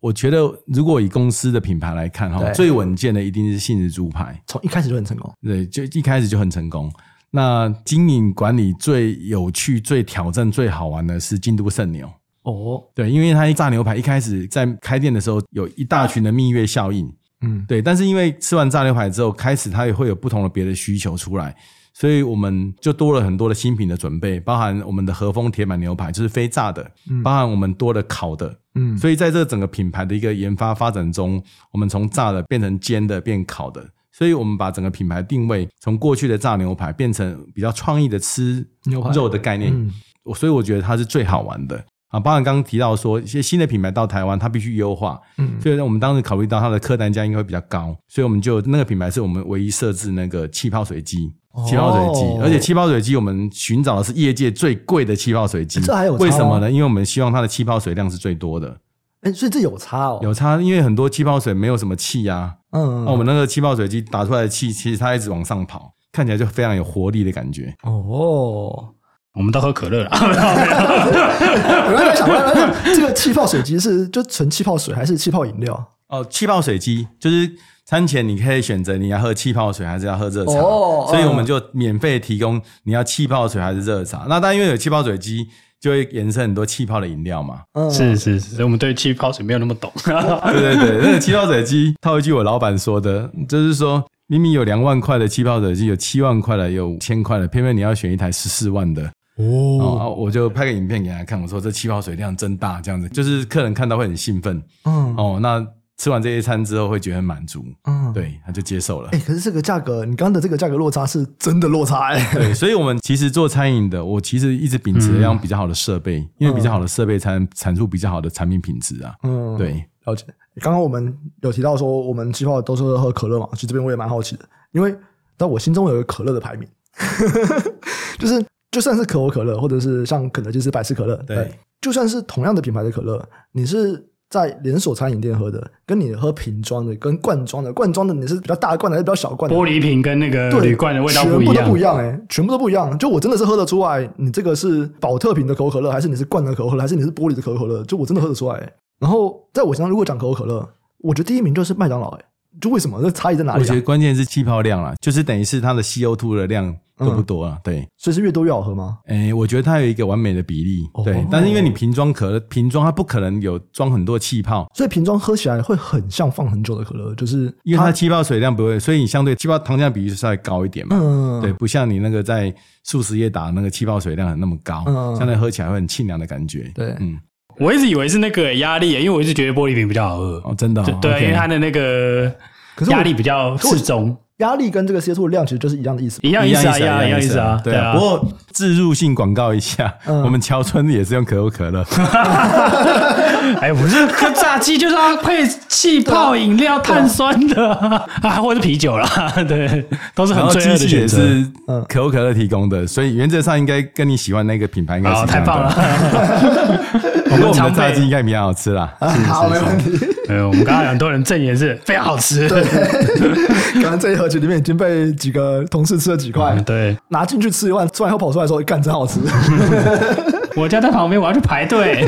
我觉得，如果以公司的品牌来看，哈，最稳健的一定是信义猪排，从一开始就很成功。对，就一开始就很成功。那经营管理最有趣、最挑战、最好玩的是京都圣牛。哦，对，因为它炸牛排一开始在开店的时候有一大群的蜜月效应，嗯，对。但是因为吃完炸牛排之后，开始它也会有不同的别的需求出来。所以我们就多了很多的新品的准备，包含我们的和风铁板牛排，就是非炸的，嗯，包含我们多的烤的，嗯，所以在这整个品牌的一个研发发展中，我们从炸的变成煎的，变烤的，所以我们把整个品牌定位从过去的炸牛排变成比较创意的吃牛排肉的概念，嗯，所以我觉得它是最好玩的啊。包含刚刚提到说一些新的品牌到台湾，它必须优化，嗯，所以我们当时考虑到它的客单价应该会比较高，所以我们就那个品牌是我们唯一设置那个气泡水机。气泡水机，而且气泡水机我们寻找的是业界最贵的气泡水机。这还有差为什么呢？因为我们希望它的气泡水量是最多的。哎，所以这有差哦。有差，因为很多气泡水没有什么气呀。嗯。那我们那个气泡水机打出来的气，其实它一直往上跑，看起来就非常有活力的感觉。哦，我们都喝可乐了。[LAUGHS] 我刚才想问，这个气泡水机是就纯气泡水还是气泡饮料？哦，气泡水机就是。餐前你可以选择你要喝气泡水还是要喝热茶，oh, 所以我们就免费提供你要气泡水还是热茶。那当然因为有气泡水机，就会衍生很多气泡的饮料嘛。嗯，是是是，所以我们对气泡水没有那么懂。对对对，那个气泡水机套一句我老板说的，就是说明明有两万块的气泡水机，有七万块的，有五千块的，偏偏你要选一台十四万的。哦，哦，我就拍个影片给他看，我说这气泡水量真大，这样子就是客人看到会很兴奋。嗯，哦，那。吃完这些餐之后会觉得满足，嗯，对，他就接受了。哎、欸，可是这个价格，你刚刚的这个价格落差是真的落差哎、欸。对，所以我们其实做餐饮的，我其实一直秉持要用比较好的设备，嗯、因为比较好的设备才能产出比较好的产品品质啊。嗯，对，了解。刚刚我们有提到说，我们计划都是喝可乐嘛，其实这边我也蛮好奇的，因为在我心中有一个可乐的排名，[LAUGHS] 就是就算是可口可乐，或者是像肯德基是百事可乐，对，对，就算是同样的品牌的可乐，你是。在连锁餐饮店喝的，跟你喝瓶装的，跟罐装的，罐装的你是比较大罐的还是比较小罐的？玻璃瓶跟那个铝罐的味道不一样，全部都不一样哎、欸，全部都不一样。就我真的是喝得出来，你这个是宝特瓶的可口可乐，还是你是罐的可口可乐，还是你是玻璃的可口可乐？就我真的喝得出来、欸。然后在我身上，如果讲可口可乐，我觉得第一名就是麦当劳哎、欸。就为什么？这差异在哪里、啊？我觉得关键是气泡量啊，就是等于是它的 CO2 的量多不多啊？嗯、对，所以是越多越好喝吗？哎、欸，我觉得它有一个完美的比例。对，哦、但是因为你瓶装可乐，瓶装它不可能有装很多气泡，所以瓶装喝起来会很像放很久的可乐，就是因为它气泡水量不会，所以你相对气泡糖浆比例稍微高一点嘛。嗯，对，不像你那个在速食业打那个气泡水量很那么高，嗯，相对喝起来会很清凉的感觉。对，嗯，我一直以为是那个压力，因为我一直觉得玻璃瓶比较好喝。哦，真的、哦？对因为它的那个。可是压力比较适中，压力跟这个 CO2 的量其实就是一样的意思，一样意思啊，一样一样意思啊。对啊，不过置入性广告一下，我们乔村也是用可口可乐。[LAUGHS] 哎，不是，炸鸡就是要配气泡饮料，碳酸的 [LAUGHS] 啊，或者是啤酒啦。[LAUGHS] 对，都是很罪恶的选择。是可口可乐提供的，所以原则上应该跟你喜欢那个品牌应该是太棒了。不过我们的炸鸡应该比较好吃啦。好，没问题。呃，我们刚刚很多人证言是非常好吃。对，[LAUGHS] 刚刚这一盒子里面已经被几个同事吃了几块。对，拿进去吃一碗，吃完后跑出来说：“干，真好吃。[LAUGHS] ”我家在旁边，我要去排队。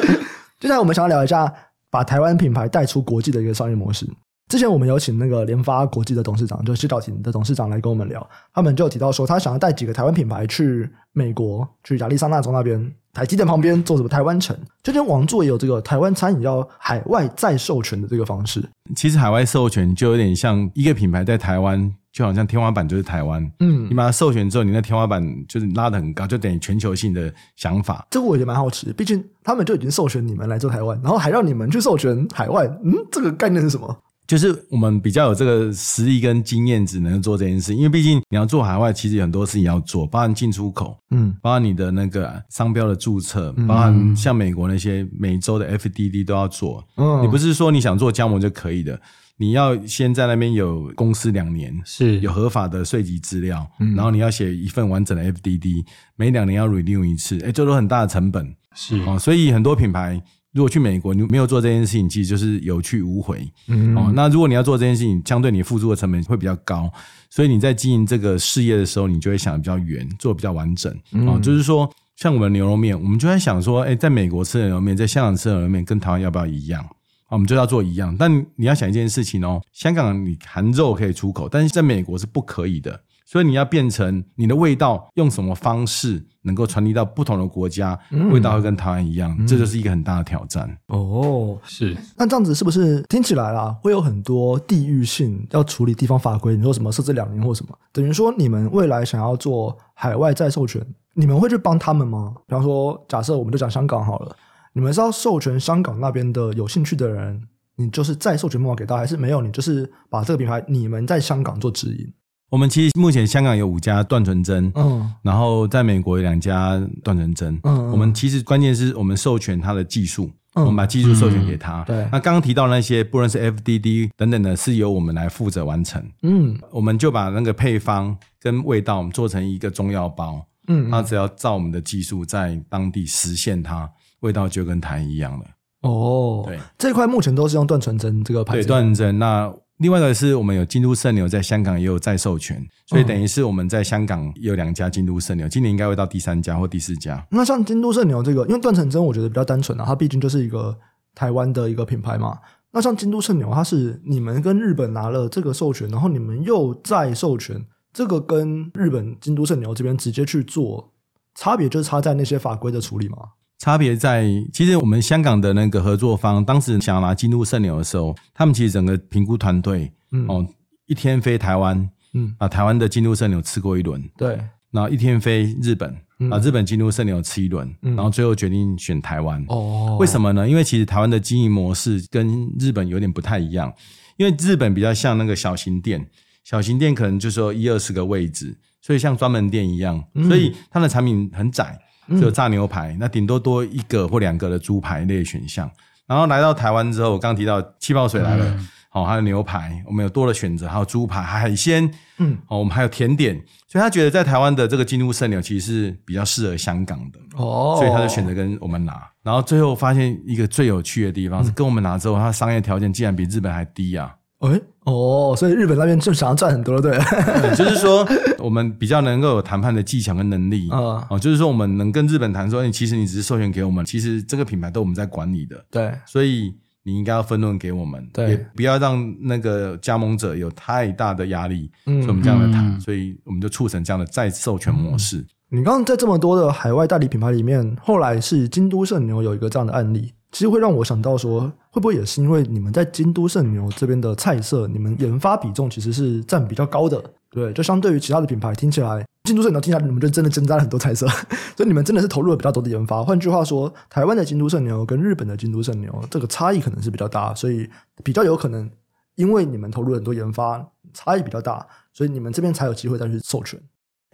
[LAUGHS] 接下来我们想要聊一下，把台湾品牌带出国际的一个商业模式。之前我们有请那个联发国际的董事长，就是谢兆廷的董事长来跟我们聊，他们就有提到说，他想要带几个台湾品牌去美国，去亚利桑那州那边。台积电旁边做什么台湾城？就跟王座也有这个台湾餐饮要海外再授权的这个方式。其实海外授权就有点像一个品牌在台湾，就好像天花板就是台湾。嗯，你把它授权之后，你那天花板就是拉得很高，就等于全球性的想法。这个我也蛮好奇，毕竟他们就已经授权你们来做台湾，然后还让你们去授权海外。嗯，这个概念是什么？就是我们比较有这个实力跟经验，只能做这件事。因为毕竟你要做海外，其实很多事情要做，包含进出口，嗯，包含你的那个商标的注册，包含像美国那些每周的 FDD 都要做。嗯，你不是说你想做加盟就可以的，你要先在那边有公司两年，是有合法的税籍资料，然后你要写一份完整的 FDD，每两年要 renew 一次，哎，这都很大的成本。是哦，所以很多品牌。如果去美国，你没有做这件事情，其实就是有去无回。嗯，哦，那如果你要做这件事情，相对你付出的成本会比较高，所以你在经营这个事业的时候，你就会想得比较远，做得比较完整。哦，就是说，像我们牛肉面，我们就在想说，哎，在美国吃的牛肉面，在香港吃的牛肉面，跟台湾要不要一样？啊我们就要做一样。但你要想一件事情哦，香港你含肉可以出口，但是在美国是不可以的。所以你要变成你的味道用什么方式能够传递到不同的国家，嗯、味道会跟台湾一样，嗯、这就是一个很大的挑战。哦，是。那这样子是不是听起来啦，会有很多地域性要处理地方法规？你说什么设置两年或什么？等于说你们未来想要做海外再授权，你们会去帮他们吗？比方说，假设我们就讲香港好了，你们是要授权香港那边的有兴趣的人，你就是再授权办法给到，还是没有？你就是把这个品牌你们在香港做直营？我们其实目前香港有五家断纯针，嗯，然后在美国有两家断纯针，嗯，我们其实关键是我们授权它的技术，嗯，我们把技术授权给他，对。那刚刚提到那些，不论是 FDD 等等的，是由我们来负责完成，嗯，我们就把那个配方跟味道，我们做成一个中药包，嗯，那只要照我们的技术在当地实现它，味道就跟台一样了。哦，对，这块目前都是用断纯针这个牌子，对，断纯真那。另外一个是我们有京都圣牛在香港也有再授权，所以等于是我们在香港有两家京都圣牛，今年应该会到第三家或第四家。那像京都圣牛这个，因为断纯真我觉得比较单纯啊，它毕竟就是一个台湾的一个品牌嘛。那像京都圣牛，它是你们跟日本拿了这个授权，然后你们又再授权，这个跟日本京都圣牛这边直接去做，差别就是差在那些法规的处理吗？差别在，其实我们香港的那个合作方，当时想要拿京都圣牛的时候，他们其实整个评估团队，嗯、哦，一天飞台湾，嗯，把台湾的京都圣牛吃过一轮，对，然后一天飞日本，把、嗯、日本京都圣牛吃一轮，嗯、然后最后决定选台湾。哦，为什么呢？因为其实台湾的经营模式跟日本有点不太一样，因为日本比较像那个小型店，小型店可能就说一二十个位置，所以像专门店一样，所以它的产品很窄。只有炸牛排，那顶多多一个或两个的猪排类选项。然后来到台湾之后，我刚提到气泡水来了，好、嗯，还有牛排，我们有多的选择，还有猪排、海鲜，嗯，哦，我们还有甜点。所以他觉得在台湾的这个京都圣牛其实是比较适合香港的，哦，所以他就选择跟我们拿。然后最后发现一个最有趣的地方是，跟我们拿之后，他商业条件竟然比日本还低啊！哎，哦，所以日本那边就想要赚很多，对，对，就是说我们比较能够有谈判的技巧跟能力。[LAUGHS] 啊，哦，就是说我们能跟日本谈说，你其实你只是授权给我们，其实这个品牌都我们在管理的，对，所以你应该要分论给我们，对，也不要让那个加盟者有太大的压力，嗯，所以我们这样来谈，嗯，所以我们就促成这样的再授权模式。嗯，你刚刚在这么多的海外代理品牌里面，后来是京都圣牛有一个这样的案例。其实会让我想到说，会不会也是因为你们在京都圣牛这边的菜色，你们研发比重其实是占比较高的，对，就相对于其他的品牌，听起来京都圣牛听起来你们就真的增加了很多菜色，[LAUGHS] 所以你们真的是投入了比较多的研发。换句话说，台湾的京都圣牛跟日本的京都圣牛这个差异可能是比较大，所以比较有可能因为你们投入了很多研发，差异比较大，所以你们这边才有机会再去授权。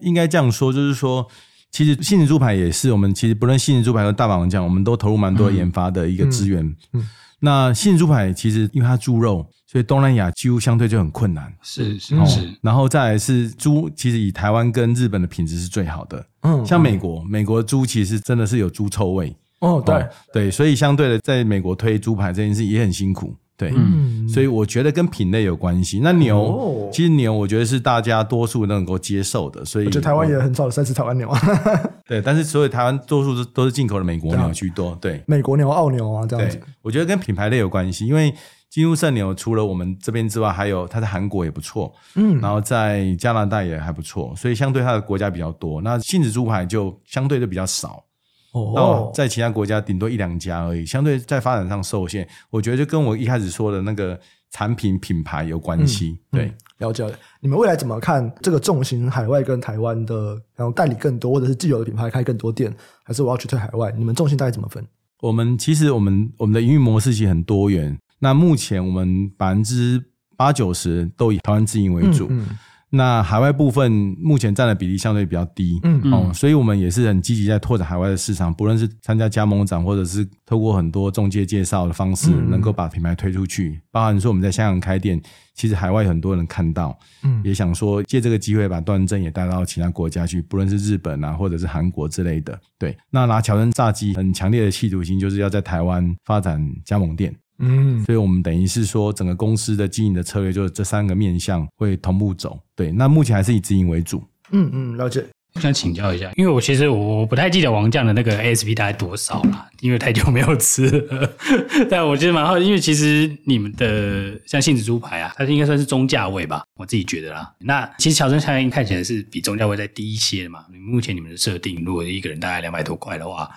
应该这样说，就是说。其实杏仁猪排也是我们，其实不论杏仁猪排和大阪王酱，我们都投入蛮多研发的一个资源。嗯那杏仁猪排其实因为它猪肉，所以东南亚几乎相对就很困难。是是是、哦。然后再来是猪，其实以台湾跟日本的品质是最好的。嗯，像美国，美国猪其实真的是有猪臭味。哦，对、哦、对，所以相对的，在美国推猪排这件事也很辛苦。对，嗯，所以我觉得跟品类有关系。那牛，哦、其实牛，我觉得是大家多数能够接受的。所以，我觉得台湾也很少在吃台湾牛啊。[LAUGHS] 对，但是所以台湾多数都是进口的美国牛 [LAUGHS] 居多。对，美国牛、澳牛啊这样子。我觉得跟品牌类有关系，因为京都圣牛除了我们这边之外，还有它在韩国也不错，嗯，然后在加拿大也还不错，所以相对它的国家比较多。那杏子猪排就相对就比较少。哦，在其他国家顶多一两家而已，相对在发展上受限。我觉得就跟我一开始说的那个产品品牌有关系。嗯、对、嗯，了解。你们未来怎么看这个重型？海外跟台湾的，然后代理更多，或者是既有的品牌开更多店，还是我要去推海外？你们重心大概怎么分？我们其实我们我们的营运模式其实很多元。那目前我们百分之八九十都以台湾自营为主。那海外部分目前占的比例相对比较低，嗯哦，所以我们也是很积极在拓展海外的市场，不论是参加加盟展，或者是透过很多中介介绍的方式，能够把品牌推出去。包含说我们在香港开店，其实海外很多人看到，嗯，也想说借这个机会把段正也带到其他国家去，不论是日本啊，或者是韩国之类的。对，那拿乔恩炸鸡很强烈的企图心，就是要在台湾发展加盟店。嗯，所以我们等于是说，整个公司的经营的策略就是这三个面向会同步走。对，那目前还是以自营为主。嗯嗯，了解。我想请教一下，因为我其实我不太记得王酱的那个 ASP 大概多少了，因为太久没有吃了。[LAUGHS] 但我觉得蛮好，因为其实你们的像杏子猪排啊，它应该算是中价位吧，我自己觉得啦。那其实乔森餐厅看起来是比中价位再低一些的嘛。目前你们的设定，如果一个人大概两百多块的话。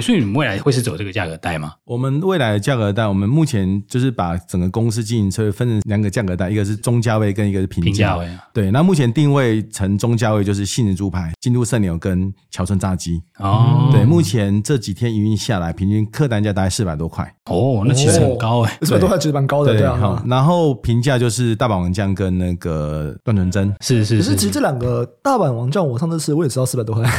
所以你们未来会是走这个价格带吗？我们未来的价格带，我们目前就是把整个公司经营策略分成两个价格带，一个是中价位，跟一个是平价位。对，那目前定位成中价位就是杏仁猪排、京都圣牛跟乔村炸鸡。哦，对，目前这几天营运下来，平均客单价大概四百多块。哦，那其实很高哎，四百多块其实蛮高的。对啊，然后平价就是大阪王酱跟那个段纯珍。是是是。可是其实这两个大阪王酱，我上次吃我也吃到四百多块。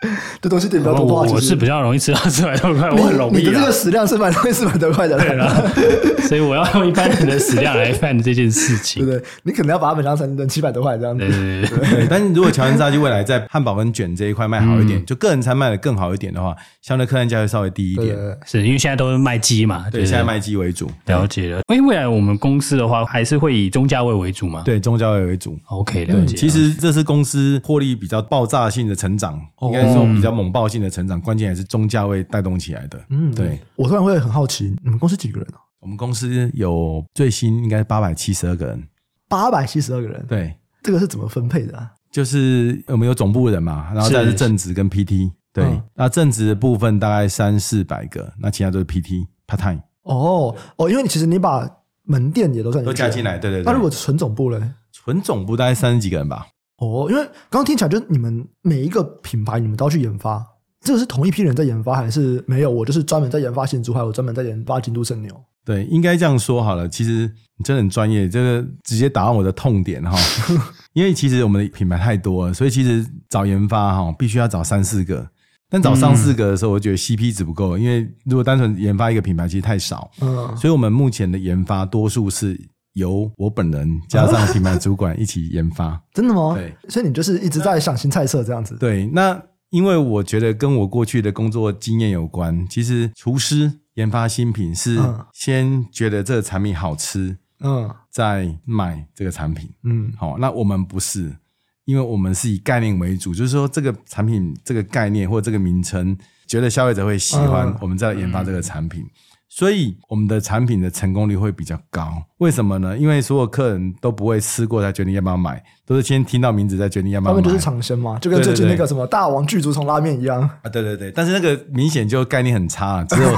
[LAUGHS] 这东西点比较多的话，我是比较容易吃到四百多块，我很容易。你的这个食量是蛮容易四百多块的，对了。[LAUGHS] 所以我要用一般人的食量来办这件事情，对不对？你可能要把它本上成等七百多块这样子。对对对，对。但是如果乔恩炸鸡未来在汉堡跟卷这一块卖好一点，就个人餐卖的更好一点的话，相对客单价会稍微低一点。是因为现在都是卖鸡嘛？对，现在卖鸡为主。了解了。因为未来我们公司的话，还是会以中价位为主嘛？对，中价位为主。OK，了解。其实这是公司获利比较爆炸性的成长，应该说比较猛爆性的成长，关键还是中价位带动起来的。嗯，对。我突然会很好奇，你们公司几个人啊？我们公司有最新应该八百七十二个人。八百七十二个人，对，这个是怎么分配的啊？就是我们有总部的人嘛，然后再是正职跟 PT。对，那正职的部分大概三四百个，那其他都是 PT part time。哦哦，因为你其实你把门店也都算都加进来，对对对。那如果纯总部呢？纯总部大概三十几个人吧。哦，因为刚刚听起来就是你们每一个品牌你们都要去研发。这个是同一批人在研发，还是没有？我就是专门在研发新竹，还有专门在研发京都圣牛。对，应该这样说好了。其实你真的很专业，这个直接打到我的痛点哈。[LAUGHS] 因为其实我们的品牌太多了，所以其实找研发哈，必须要找三四个。但找上四个的时候，我觉得 CP 值不够，因为如果单纯研发一个品牌，其实太少。嗯。所以我们目前的研发多数是由我本人加上品牌主管一起研发。[LAUGHS] 真的吗？对。所以你就是一直在想新菜色这样子。对，那。因为我觉得跟我过去的工作经验有关，其实厨师研发新品是先觉得这个产品好吃，嗯，再卖这个产品，嗯，好，那我们不是，因为我们是以概念为主，就是说这个产品这个概念或者这个名称，觉得消费者会喜欢，我们再研发这个产品。所以我们的产品的成功率会比较高，为什么呢？因为所有客人都不会吃过才决定要不要买，都是先听到名字再决定要不要买。他们就是尝鲜嘛，就跟最近那个什么大王巨足虫拉面一样啊。对对对，但是那个明显就概念很差，只有 [LAUGHS]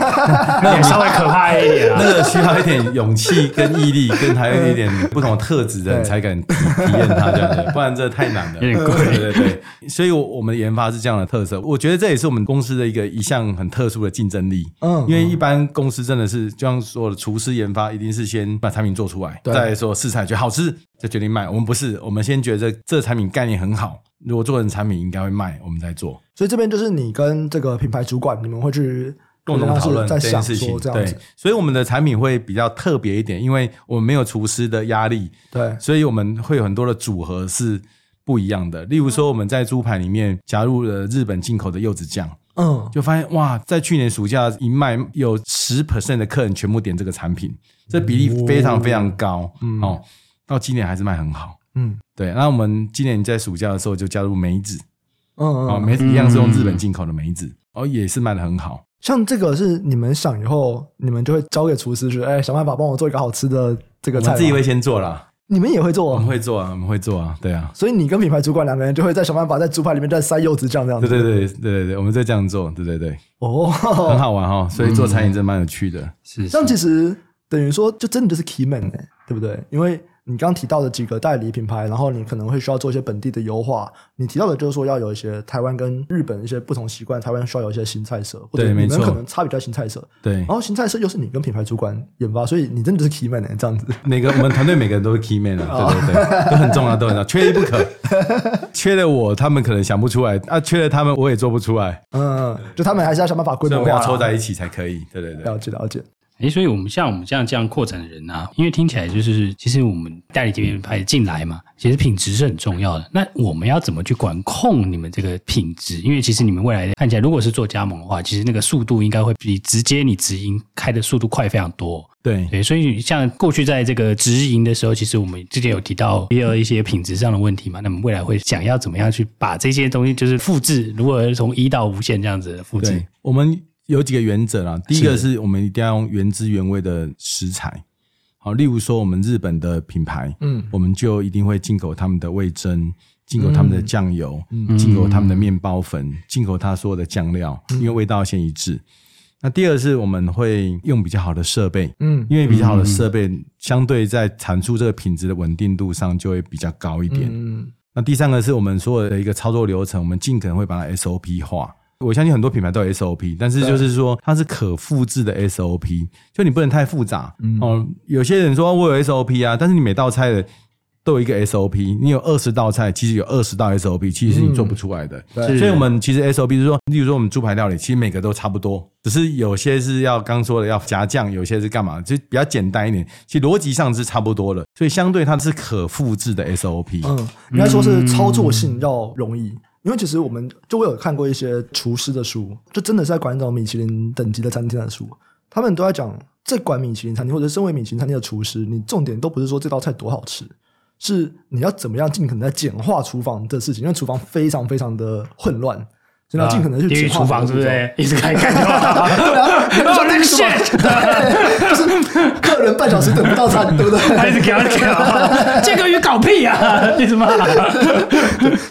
那稍微可怕一点，[LAUGHS] 那个需要一点勇气跟毅力，跟还有一点不同的特质的人 [LAUGHS] 才敢体体验它这样子，不然这太难了，有点贵。对对对，所以我们的研发是这样的特色，我觉得这也是我们公司的一个一项很特殊的竞争力。嗯，因为一般公司。真的是，就像说的，厨师研发一定是先把产品做出来，对再说试菜觉得好吃，再决定卖。我们不是，我们先觉得这这产品概念很好，如果做成产品应该会卖，我们再做。所以这边就是你跟这个品牌主管，你们会去共同讨论这件事情。对，所以我们的产品会比较特别一点，因为我们没有厨师的压力，对，所以我们会有很多的组合是不一样的。例如说，我们在猪排里面加入了日本进口的柚子酱。嗯，就发现哇，在去年暑假一卖，有十 percent 的客人全部点这个产品，这比例非常非常高。嗯，哦，到今年还是卖很好。嗯，对。那我们今年在暑假的时候就加入梅子，嗯嗯，哦，梅子一样是用日本进口的梅子，哦，也是卖的很好。像这个是你们想以后，你们就会交给厨师去，哎，想办法帮我做一个好吃的这个菜。我自己会先做啦。你们也会做？我们会做啊，我们会做啊，对啊。所以你跟品牌主管两个人就会在想办法在猪排里面再塞柚子酱这样子。对对对对对对，我们在这样做，对对对。哦，很好玩哈，所以做餐饮真蛮有趣的。是，这样其实等于说就真的就是 key man 哎，对不对？因为你刚刚提到的几个代理品牌，然后你可能会需要做一些本地的优化。你提到的就是说要有一些台湾跟日本一些不同习惯，台湾需要有一些新菜色，或者你们可能差别在新菜色。对，然后新菜色又是你跟品牌主管研发，所以你真的是 key man 这样子。每个我们团队每个人都是 key man 啊，对对对，都很重要，都很重要，缺一不可。[LAUGHS] 缺了我，他们可能想不出来啊；缺了他们，我也做不出来。嗯，就他们还是要想办法规模化，要凑在一起才可以。对对对，了解了解。诶，所以我们像我们这样这样扩展的人啊，因为听起来就是，其实我们代理这边派进来嘛，其实品质是很重要的。那我们要怎么去管控你们这个品质？因为其实你们未来看起来，如果是做加盟的话，其实那个速度应该会比直接你直营开的速度快非常多。对对，所以像过去在这个直营的时候，其实我们之前有提到也有一些品质上的问题嘛。那么未来会想要怎么样去把这些东西就是复制，如何从一到无限这样子的复制，我们。有几个原则啦，第一个是。我们一定要用原汁原味的食材，好，例如说我们日本的品牌，嗯，我们就一定会进口他们的味增，进口他们的酱油，嗯，进口他们的面包粉，进口他所有的酱料，因为味道先一致。那第二是我们会用比较好的设备，嗯，因为比较好的设备相对在产出这个品质的稳定度上就会比较高一点。嗯，那第三个是我们所有的一个操作流程，我们尽可能会把它 SOP 化。我相信很多品牌都有 SOP，但是就是说它是可复制的 SOP，就你不能太复杂。嗯，哦，有些人说我有 SOP 啊，但是你每道菜的都有一个 SOP，你有二十道菜，其实有二十道 SOP，其实是你做不出来的。嗯、对，所以我们其实 SOP 是说，例如说我们猪排料理，其实每个都差不多，只是有些是要刚说的要加酱，有些是干嘛，就比较简单一点。其实逻辑上是差不多的，所以相对它是可复制的 SOP。嗯，应该说是操作性要容易。因为其实我们就我有看过一些厨师的书，就真的是在管那种米其林等级的餐厅的书，他们都在讲，在管米其林餐厅或者身为米其林餐厅的厨师，你重点都不是说这道菜多好吃，是你要怎么样尽可能在简化厨房的事情，因为厨房非常非常的混乱。尽可能去简化厨房，是不是？一直开开就好。[LAUGHS] 对啊，[LAUGHS] 那个线，[LAUGHS] 就是客人半小时等不到餐，对不对？还是给他讲，这个鱼搞屁啊！你怎么？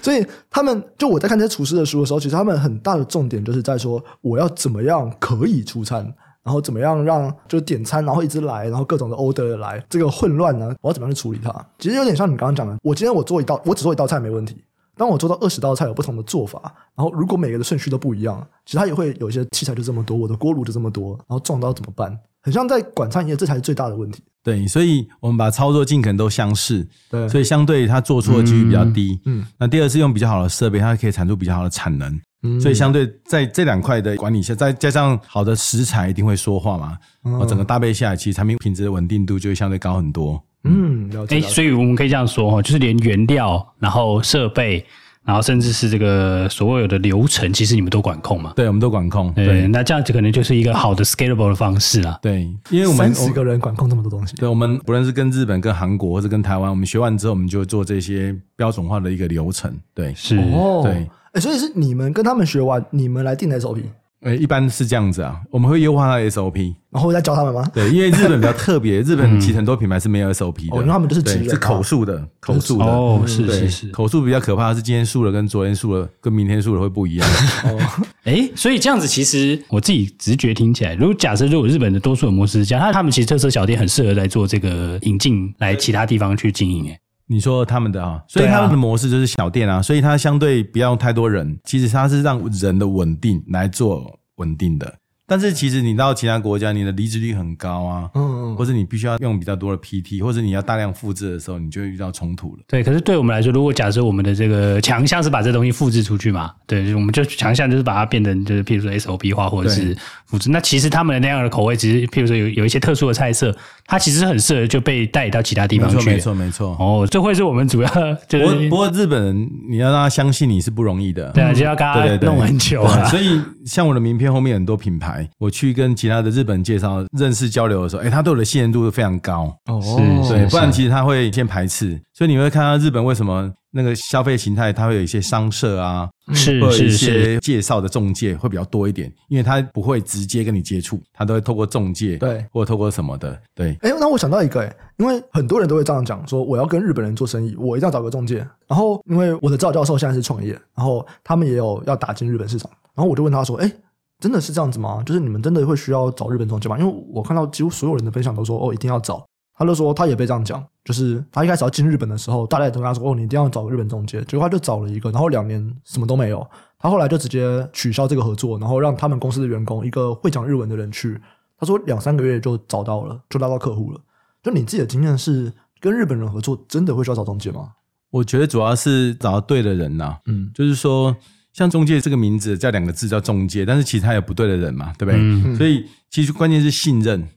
所以他们就我在看这些厨师的书的时候，其实他们很大的重点就是在说，我要怎么样可以出餐，然后怎么样让就点餐，然后一直来，然后各种的 order 来，这个混乱呢，我要怎么样去处理它？其实有点像你刚刚讲的，我今天我做一道，我只做一道菜没问题。当我做到二十道菜有不同的做法，然后如果每个的顺序都不一样，其实它也会有一些器材就这么多，我的锅炉就这么多，然后撞到怎么办？很像在管餐饮业，这才是最大的问题。对，所以我们把操作尽可能都相似，对，所以相对它做错的几率比较低。嗯，那第二是用比较好的设备，它可以产出比较好的产能。嗯，所以相对在这两块的管理下，再加上好的食材一定会说话嘛，然后整个搭配下来，其实产品品质的稳定度就会相对高很多。嗯，了解。哎，所以我们可以这样说哈，就是连原料，然后设备。然后甚至是这个所有的流程，其实你们都管控嘛？对，我们都管控。对，对那这样子可能就是一个好的 scalable 的方式啊。对，因为我们三十个人管控这么多东西。对，我们不论是跟日本、跟韩国，或者跟台湾，我们学完之后，我们就做这些标准化的一个流程。对，是，哦、对。哎，所以是你们跟他们学完，你们来定的 SOP。呃，一般是这样子啊，我们会优化它的 SOP，然后再教他们吗？对，因为日本比较特别，[LAUGHS] 日本其实很多品牌是没有 SOP 的，哦，因为他们就是直是口述的，口述的，哦，是是是，口述比较可怕的是今天述了跟昨天述了跟明天述了会不一样。[LAUGHS] 哦，哎，所以这样子其实我自己直觉听起来，如果假设如果日本的多数的模式是这样，他他们其实特色小店很适合来做这个引进来其他地方去经营，哎。你说他们的啊，所以他们的模式就是小店啊，所以它相对不要用太多人，其实它是让人的稳定来做。稳定的，但是其实你到其他国家，你的离职率很高啊，嗯，或者你必须要用比较多的 PT，或者你要大量复制的时候，你就会遇到冲突了。对，可是对我们来说，如果假设我们的这个强项是把这东西复制出去嘛，对，我们就强项就是把它变成就是譬如说 SOP 化或者是复制。那其实他们的那样的口味，其实譬如说有有一些特殊的菜色。它其实很适合就被带到其他地方去，没错没错。哦，这会是我们主要 [LAUGHS] 就是。不过不过日本人你要让他相信你是不容易的，对啊，就要跟他弄很久啊。所以像我的名片后面很多品牌，我去跟其他的日本介绍认识交流的时候，哎，他对我的信任度非常高。哦，是，对，不然其实他会先排斥。所以你会看到日本为什么？那个消费形态，它会有一些商社啊，是或者一些介绍的中介会比较多一点，因为他不会直接跟你接触，他都会透过中介，对，或者透过什么的，对。哎，那我想到一个，哎，因为很多人都会这样讲，说我要跟日本人做生意，我一定要找个中介。然后，因为我的指导教授现在是创业，然后他们也有要打进日本市场，然后我就问他说，哎，真的是这样子吗？就是你们真的会需要找日本中介吗？因为我看到几乎所有人的分享都说，哦，一定要找。他就说他也被这样讲，就是他一开始要进日本的时候，大家也都跟他说：“哦，你一定要找个日本中介。”结果他就找了一个，然后两年什么都没有。他后来就直接取消这个合作，然后让他们公司的员工一个会讲日文的人去。他说两三个月就找到了，就拉到客户了。就你自己的经验是，跟日本人合作真的会需要找中介吗？我觉得主要是找到对的人呐、啊。嗯，就是说，像中介这个名字叫两个字叫中介，但是其实他有不对的人嘛，对不对？嗯、所以其实关键是信任。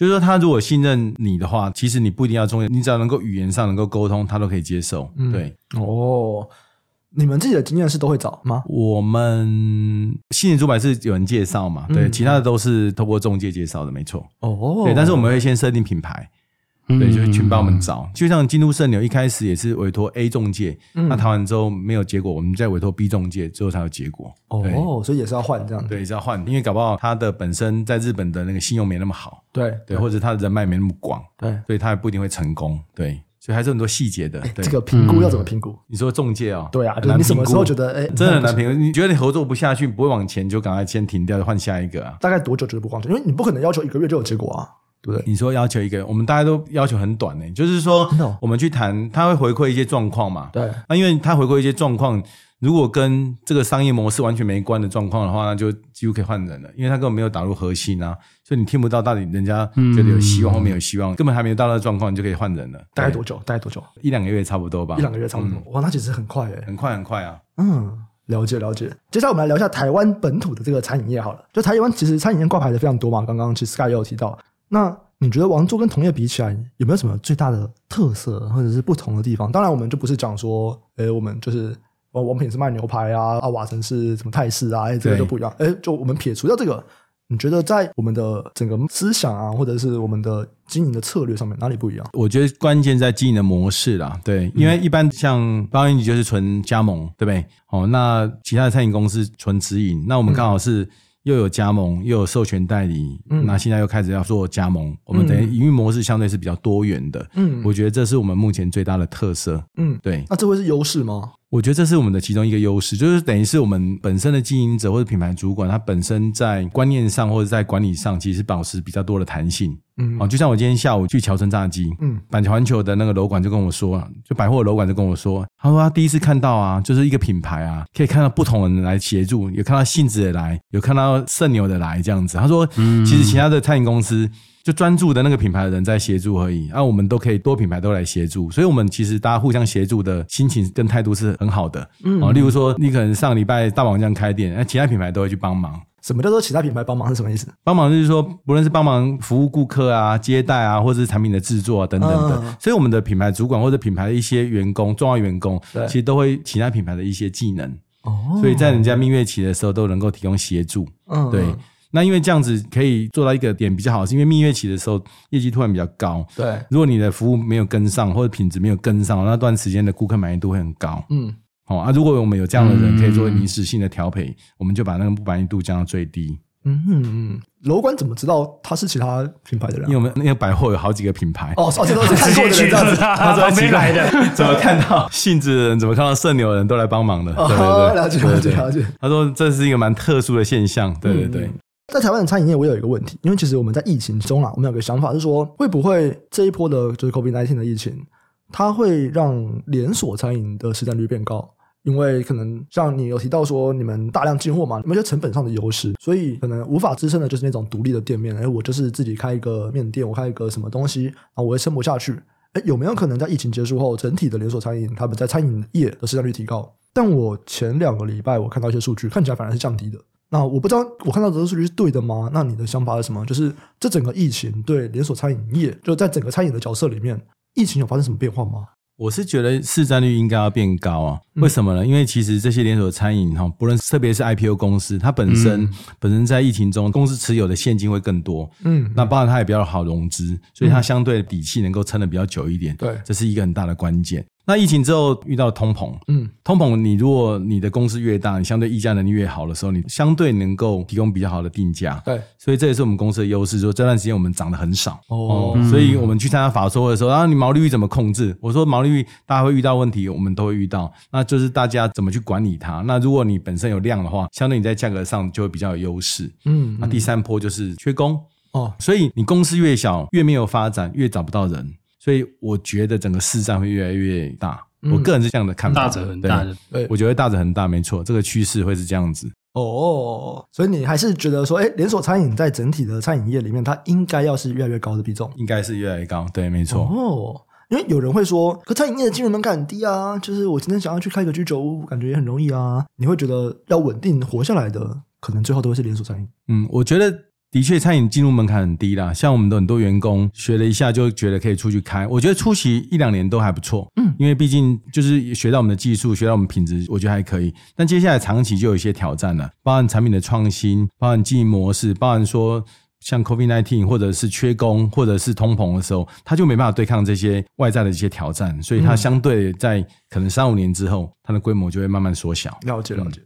就是说，他如果信任你的话，其实你不一定要中介，你只要能够语言上能够沟通，他都可以接受。嗯、对，哦，你们自己的经验是都会找吗？我们信任主板是有人介绍嘛？对，嗯、其他的都是透过中介介绍的，没错。哦，对，但是我们会先设定品牌。对，就是去帮我们找，就像京都圣牛一开始也是委托 A 中介，那谈完之后没有结果，我们再委托 B 中介，最后才有结果。哦，所以也是要换这样。对，也是要换，因为搞不好他的本身在日本的那个信用没那么好。对对，或者他的人脉没那么广。对，所以他也不一定会成功。对，所以还是很多细节的。这个评估要怎么评估？你说中介哦？对啊，就是你什么时候觉得哎，真的很难评估？你觉得你合作不下去，不会往前，就赶快先停掉，换下一个啊？大概多久觉得不往前？因为你不可能要求一个月就有结果啊。对，你说要求一个，我们大家都要求很短呢。就是说，我们去谈，他会回馈一些状况嘛。对，那因为他回馈一些状况，如果跟这个商业模式完全没关的状况的话，那就几乎可以换人了，因为他根本没有打入核心啊，所以你听不到到底人家觉得有希望或没有希望，根本还没有到那个状况，你就可以换人了。大概多久？大概多久？一两个月差不多吧。一两个月差不多。哇，那其实很快诶。很快很快啊。嗯，了解了解。接下来我们来聊一下台湾本土的这个餐饮业好了。就台湾其实餐饮业挂牌的非常多嘛，刚刚其实 Sky 也有提到。那你觉得王座跟同业比起来，有没有什么最大的特色或者是不同的地方？当然，我们就不是讲说，诶，我们就是王王品是卖牛排啊，啊瓦城是什么泰式啊，诶，这个就不一样。诶，就我们撇除掉这个，你觉得在我们的整个思想啊，或者是我们的经营的策略上面，哪里不一样？我觉得关键在经营的模式啦，对，因为一般像八方云集就是纯加盟，对不对？哦，那其他的餐饮公司纯直营，那我们刚好是。又有加盟，又有授权代理，嗯，那现在又开始要做加盟，嗯、我们等于营运模式相对是比较多元的，嗯，我觉得这是我们目前最大的特色，嗯，对。那这会是优势吗？我觉得这是我们的其中一个优势，就是等于是我们本身的经营者或者品牌主管，他本身在观念上或者在管理上，其实保持比较多的弹性。嗯，哦，就像我今天下午去桥城炸鸡，嗯，板桥环球的那个楼管就跟我说，就百货楼管就跟我说，他说他第一次看到啊，就是一个品牌啊，可以看到不同的人来协助，有看到性子的来，有看到圣牛的来这样子。他说，嗯，其实其他的餐饮公司。就专注的那个品牌的人在协助而已，那我们都可以多品牌都来协助，所以我们其实大家互相协助的心情跟态度是很好的。嗯，啊，例如说你可能上礼拜大王这样开店，那其他品牌都会去帮忙。什么叫做其他品牌帮忙是什么意思？帮忙就是说，不论是帮忙服务顾客啊、接待啊，或者是产品的制作啊等等的。嗯、所以我们的品牌主管或者品牌的一些员工、重要员工，其实都会其他品牌的一些技能。哦，所以在人家蜜月期的时候都能够提供协助。嗯，对。那因为这样子可以做到一个点比较好，是因为蜜月期的时候业绩突然比较高。对，如果你的服务没有跟上或者品质没有跟上，那段时间的顾客满意度会很高。嗯，好啊，如果我们有这样的人可以做临时性的调配，嗯、我们就把那个不满意度降到最低。嗯嗯嗯，楼管怎么知道他是其他品牌的人？因为我们那个百货有好几个品牌哦，而且都是看过的人 [LAUGHS] 这样子，[LAUGHS] 他怎么没来的？[LAUGHS] 怎么看到性子的人？怎么看到圣牛的人都来帮忙的？对对对，了解了解了解。他说这是一个蛮特殊的现象。对对对。在台湾的餐饮业，我有一个问题，因为其实我们在疫情中啊，我们有个想法是说，会不会这一波的就是 COVID-19 的疫情，它会让连锁餐饮的市占率变高？因为可能像你有提到说，你们大量进货嘛，你们有成本上的优势，所以可能无法支撑的就是那种独立的店面。哎，我就是自己开一个面店，我开一个什么东西，然后我会撑不下去。哎，有没有可能在疫情结束后，整体的连锁餐饮他们在餐饮业的市占率提高？但我前两个礼拜我看到一些数据，看起来反而是降低的。那我不知道我看到这个数据是对的吗？那你的想法是什么？就是这整个疫情对连锁餐饮业，就在整个餐饮的角色里面，疫情有发生什么变化吗？我是觉得市占率应该要变高啊。为什么呢？因为其实这些连锁餐饮哈，不论特别是 IPO 公司，它本身、嗯、本身在疫情中，公司持有的现金会更多。嗯，那当然它也比较好融资，所以它相对的底气能够撑得比较久一点。对，这是一个很大的关键。那疫情之后遇到通膨，嗯，通膨，你如果你的公司越大，你相对议价能力越好的时候，你相对能够提供比较好的定价，对，所以这也是我们公司的优势。说这段时间我们涨得很少哦，所以我们去参加法说的时候，然后，你毛利率怎么控制？我说毛利率大家会遇到问题，我们都会遇到，那就是大家怎么去管理它。那如果你本身有量的话，相对你在价格上就会比较有优势。嗯，那第三波就是缺工哦，所以你公司越小，越没有发展，越找不到人。所以我觉得整个市占会越来越大。我个人是这样的看法，大者很大的，对，我觉得大者很大，没错，这个趋势会是这样子。哦，所以你还是觉得说，哎，连锁餐饮在整体的餐饮业里面，它应该要是越来越高的比重，应该是越来越高，对，没错。哦，因为有人会说，可餐饮业的进入门槛很低啊，就是我今天想要去开个居酒屋，感觉也很容易啊。你会觉得要稳定活下来的，可能最后都会是连锁餐饮。嗯，我觉得。的确，餐饮进入门槛很低啦。像我们的很多员工学了一下，就觉得可以出去开。我觉得初期一两年都还不错，嗯，因为毕竟就是学到我们的技术，学到我们品质，我觉得还可以。但接下来长期就有一些挑战了，包含产品的创新，包含经营模式，包含说像 COVID-19 或者是缺工，或者是通膨的时候，他就没办法对抗这些外在的一些挑战，所以它相对在可能三五年之后，它的规模就会慢慢缩小。了解，了解。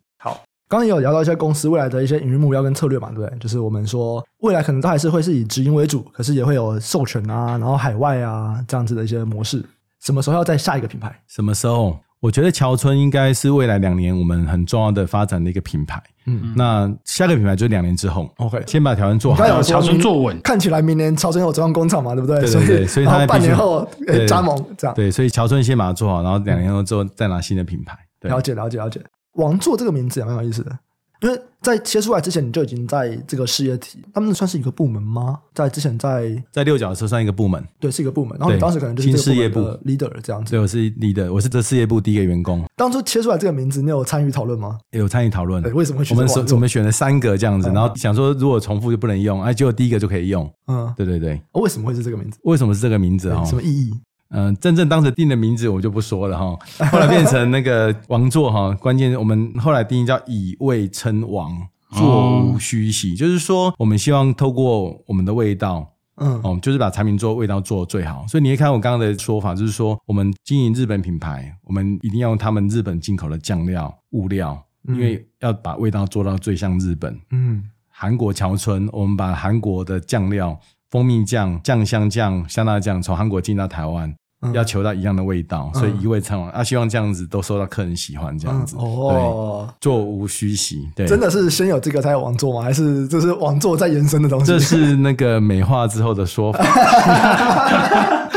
刚刚也有聊到一些公司未来的一些营运目标跟策略嘛，对不对？就是我们说未来可能都还是会是以直营为主，可是也会有授权啊，然后海外啊这样子的一些模式。什么时候要再下一个品牌？什么时候？我觉得乔村应该是未来两年我们很重要的发展的一个品牌。嗯，那下个品牌就是两年之后。OK，先把条件做好，乔村做稳。看起来明年乔村有中央工厂嘛，对不对？对对对，所以他半年后加盟这样。对，所以乔村先把它做好，然后两年后之后再拿新的品牌。了解了解了解，王座这个名字也蛮有意思的。因为在切出来之前，你就已经在这个事业体，他们算是一个部门吗？在之前在在六角的时候算一个部门，对，是一个部门。然后你当时可能就是这个部门的 leader 这样子。对，我是 leader，我是这事业部第一个员工。当初切出来这个名字，你有参与讨论吗？有参与讨论。为什么会选？我们我们选了三个这样子，然后想说如果重复就不能用，哎，结果第一个就可以用。嗯，对对对。为什么会是这个名字？为什么是这个名字啊？什么意义？嗯、呃，真正当时定的名字我就不说了哈。后来变成那个王座哈，关键我们后来定义叫以味称王。座无虚席，就是说，我们希望透过我们的味道，嗯，哦，就是把产品做味道做最好。所以你会看我刚刚的说法，就是说，我们经营日本品牌，我们一定要用他们日本进口的酱料物料，因为要把味道做到最像日本。嗯，韩国桥村，我们把韩国的酱料，蜂蜜酱、酱香酱、香辣酱从韩国进到台湾。要求到一样的味道，所以一味餐王。啊，希望这样子都受到客人喜欢，这样子。哦，座无虚席。对，真的是先有这个才有王座吗？还是这是王座在延伸的东西？这是那个美化之后的说法。[LAUGHS]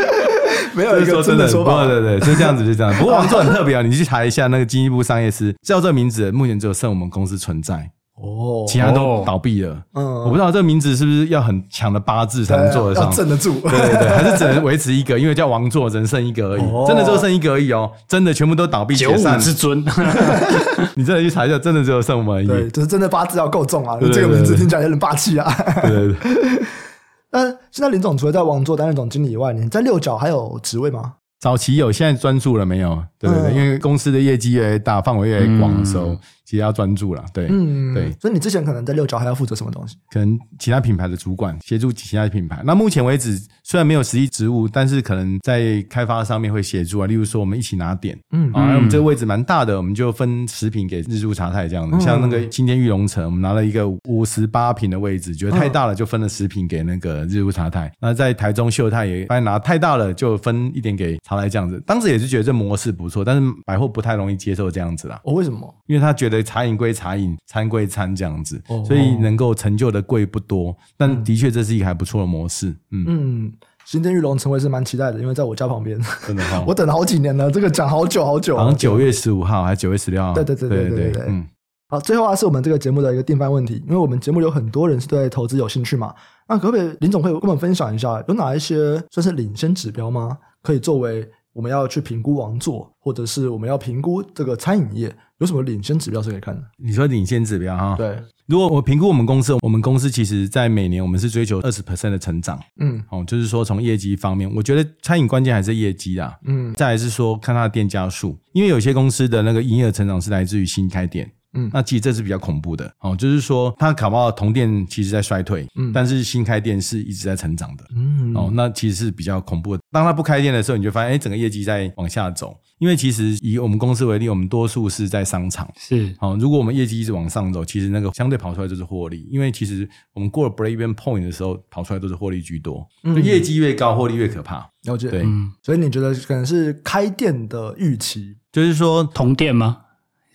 没有一个真的说法。对对对，就这样子，就这样。不过王座很特别啊，你去查一下那个经济部商业司叫这名字，目前只有剩我们公司存在。哦，其他都倒闭了。嗯，我不知道这个名字是不是要很强的八字才能做得上，镇得住。对对对，还是只能维持一个，因为叫王座，只能剩一个而已。真的只有剩一个而已哦，真的全部都倒闭解散。九五之尊，[LAUGHS] 你真的去查一下，真的只有剩我们而已。对，就是真的八字要够重啊，这个名字听起来有点霸气啊。对对对。[LAUGHS] 那现在林总除了在王座担任总经理以外，你在六角还有职位吗？早期有，现在专注了没有？对对对，因为公司的业绩越来越大，范围越来越广的时候。其实要专注了，对，嗯，对，所以你之前可能在六角还要负责什么东西？可能其他品牌的主管协助其他品牌。那目前为止虽然没有实际职务，但是可能在开发上面会协助啊。例如说，我们一起拿点，嗯，啊，我们这个位置蛮大的，我们就分食品给日柱茶太这样的。像那个青天玉龙城，我们拿了一个五十八平的位置，觉得太大了，就分了食品给那个日柱茶太。那在台中秀泰也发现拿太大了，就分一点给茶太这样子。当时也是觉得这模式不错，但是百货不太容易接受这样子啦。哦，为什么？因为他觉得茶饮归茶饮。餐归餐这样子，所以能够成就的贵不多，但的确这是一个还不错的模式。嗯嗯，新天玉龙城我是蛮期待的，因为在我家旁边，真的好，[LAUGHS] 我等了好几年了，这个讲好久好久，好像九月十五号还是九月十六号？对对对对对对，嗯。好，最后啊是我们这个节目的一个定番问题，因为我们节目有很多人是对投资有兴趣嘛，那可不可以林总会跟我们分享一下，有哪一些算是领先指标吗？可以作为我们要去评估王座，或者是我们要评估这个餐饮业。有什么领先指标是可以看的？你说领先指标哈？对，如果我评估我们公司，我们公司其实在每年我们是追求二十 percent 的成长。嗯，哦，就是说从业绩方面，我觉得餐饮关键还是业绩啊。嗯，再来是说看它的店家数，因为有些公司的那个营业额成长是来自于新开店。嗯，那其实这是比较恐怖的哦，就是说它卡不好同店其实在衰退，嗯，但是新开店是一直在成长的，嗯，哦，那其实是比较恐怖的。当它不开店的时候，你就发现，哎，整个业绩在往下走。因为其实以我们公司为例，我们多数是在商场，是，哦，如果我们业绩一直往上走，其实那个相对跑出来就是获利。因为其实我们过了 break-even point 的时候，跑出来都是获利居多。嗯，业绩越高，获利越可怕。了解，对，嗯，所以你觉得可能是开店的预期，就是说同店吗？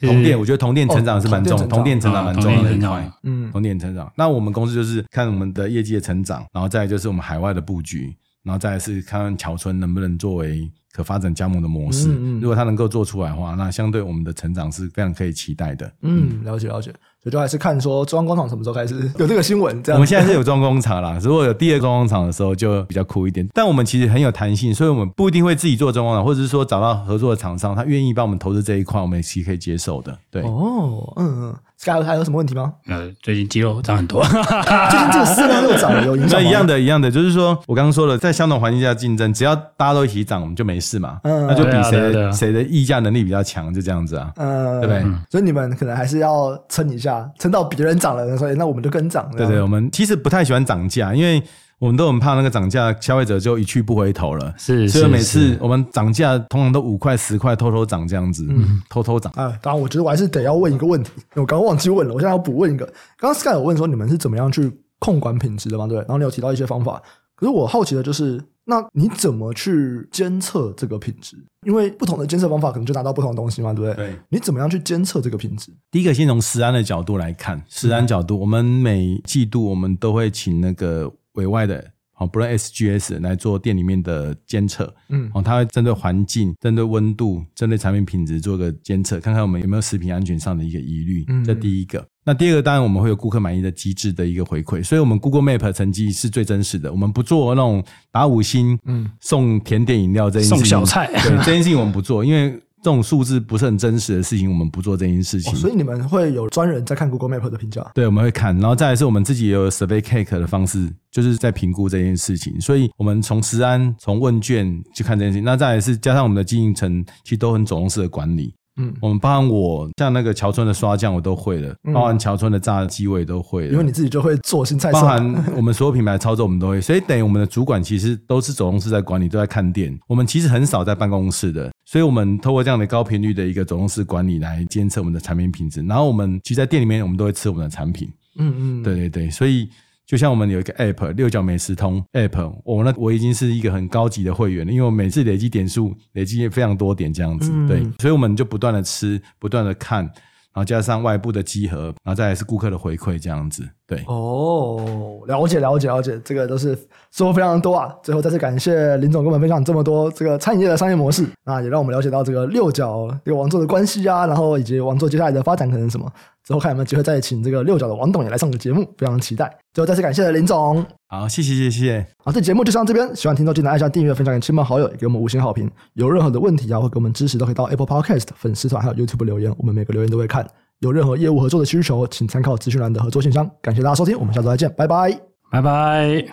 同店，我觉得同店成长是蛮重，同店成长蛮重要的一块。嗯，同店成长。那我们公司就是看我们的业绩的成长，然后再就是我们海外的布局，然后再是看看桥村能不能作为可发展加盟的模式。嗯嗯如果它能够做出来的话，那相对我们的成长是非常可以期待的。嗯，了解了解。所以就还是看说中央工厂什么时候开始 [LAUGHS] 有这个新闻。这样，我们现在是有中央工厂啦，[LAUGHS] 如果有第二工厂的时候就比较酷一点。但我们其实很有弹性，所以我们不一定会自己做中工厂，或者是说找到合作的厂商，他愿意帮我们投资这一块，我们也是可以接受的。对，哦，嗯嗯。Sky 还有什么问题吗？呃，最近肌肉涨很多，[LAUGHS] 最近这个饲料又涨了，有影响吗？那一样的，一样的，就是说我刚刚说了，在相同环境下竞争，只要大家都一起涨，我们就没事嘛。嗯，那就比谁谁的议价能力比较强，就这样子啊。嗯，对不对？所以你们可能还是要撑一下，撑到别人涨了，所以那我们就跟涨。对对，我们其实不太喜欢涨价，因为。我们都很怕那个涨价，消费者就一去不回头了。是，所以每次我们涨价，通常都五块、十块，偷偷涨这样子，嗯，偷偷涨。啊，当然，我觉得我还是得要问一个问题，我刚刚忘记问了，我现在要补问一个。刚刚 Sky 有问说你们是怎么样去控管品质的嘛？对，然后你有提到一些方法，可是我好奇的就是，那你怎么去监测这个品质？因为不同的监测方法可能就拿到不同的东西嘛，对不对？对。你怎么样去监测这个品质？第一个，先从食安的角度来看，食安角度，嗯、我们每季度我们都会请那个委外的。哦，不论 SGS 来做店里面的监测，嗯，哦，它会针对环境、针对温度、针对产品品质做个监测，看看我们有没有食品安全上的一个疑虑。嗯，这第一个。那第二个，当然我们会有顾客满意的机制的一个回馈，所以我们 Google Map 成绩是最真实的。我们不做那种打五星，嗯，送甜点饮料这件事情，送小菜，对，这件事情我们不做，因为。这种数字不是很真实的事情，我们不做这件事情。哦，所以你们会有专人在看 Google Map 的评价？对，我们会看，然后再来是我们自己也有 Survey Cake 的方式，就是在评估这件事情。所以，我们从食安、从问卷去看这件事情。那再来是加上我们的经营层，其实都很走动式的管理。嗯，我们包含我像那个桥村的刷酱我都会了，包含桥村的炸鸡我也都会了。因为你自己就会做新菜色，包含我们所有品牌的操作我们都会，所以等于我们的主管其实都是走动式在管理，都在看店。我们其实很少在办公室的，所以我们透过这样的高频率的一个走动式管理来监测我们的产品品质。然后我们其实在店里面我们都会吃我们的产品。嗯嗯，对对对，所以。就像我们有一个 App 六角美食通 App，我那我已经是一个很高级的会员了，因为我每次累积点数累积非常多点这样子，嗯、对，所以我们就不断的吃，不断的看。然后加上外部的集合，然后再来是顾客的回馈，这样子，对。哦，了解了解了解，这个都是收获非常多啊。最后再次感谢林总跟我们分享这么多这个餐饮业的商业模式，那也让我们了解到这个六角这个王座的关系啊，然后以及王座接下来的发展可能是什么。之后看有没有机会再请这个六角的王董也来上个节目，非常期待。最后再次感谢林总，好，谢谢谢谢。好，这节目就上这边，喜欢听众记得按下订阅，分享给亲朋好友，也给我们五星好评。有任何的问题啊，或给我们支持，都可以到 Apple Podcast 粉丝团还有 YouTube 留言，我们每个留言都会看。有任何业务合作的需求，请参考资讯栏的合作信箱。感谢大家收听，我们下周再见，拜拜，拜拜。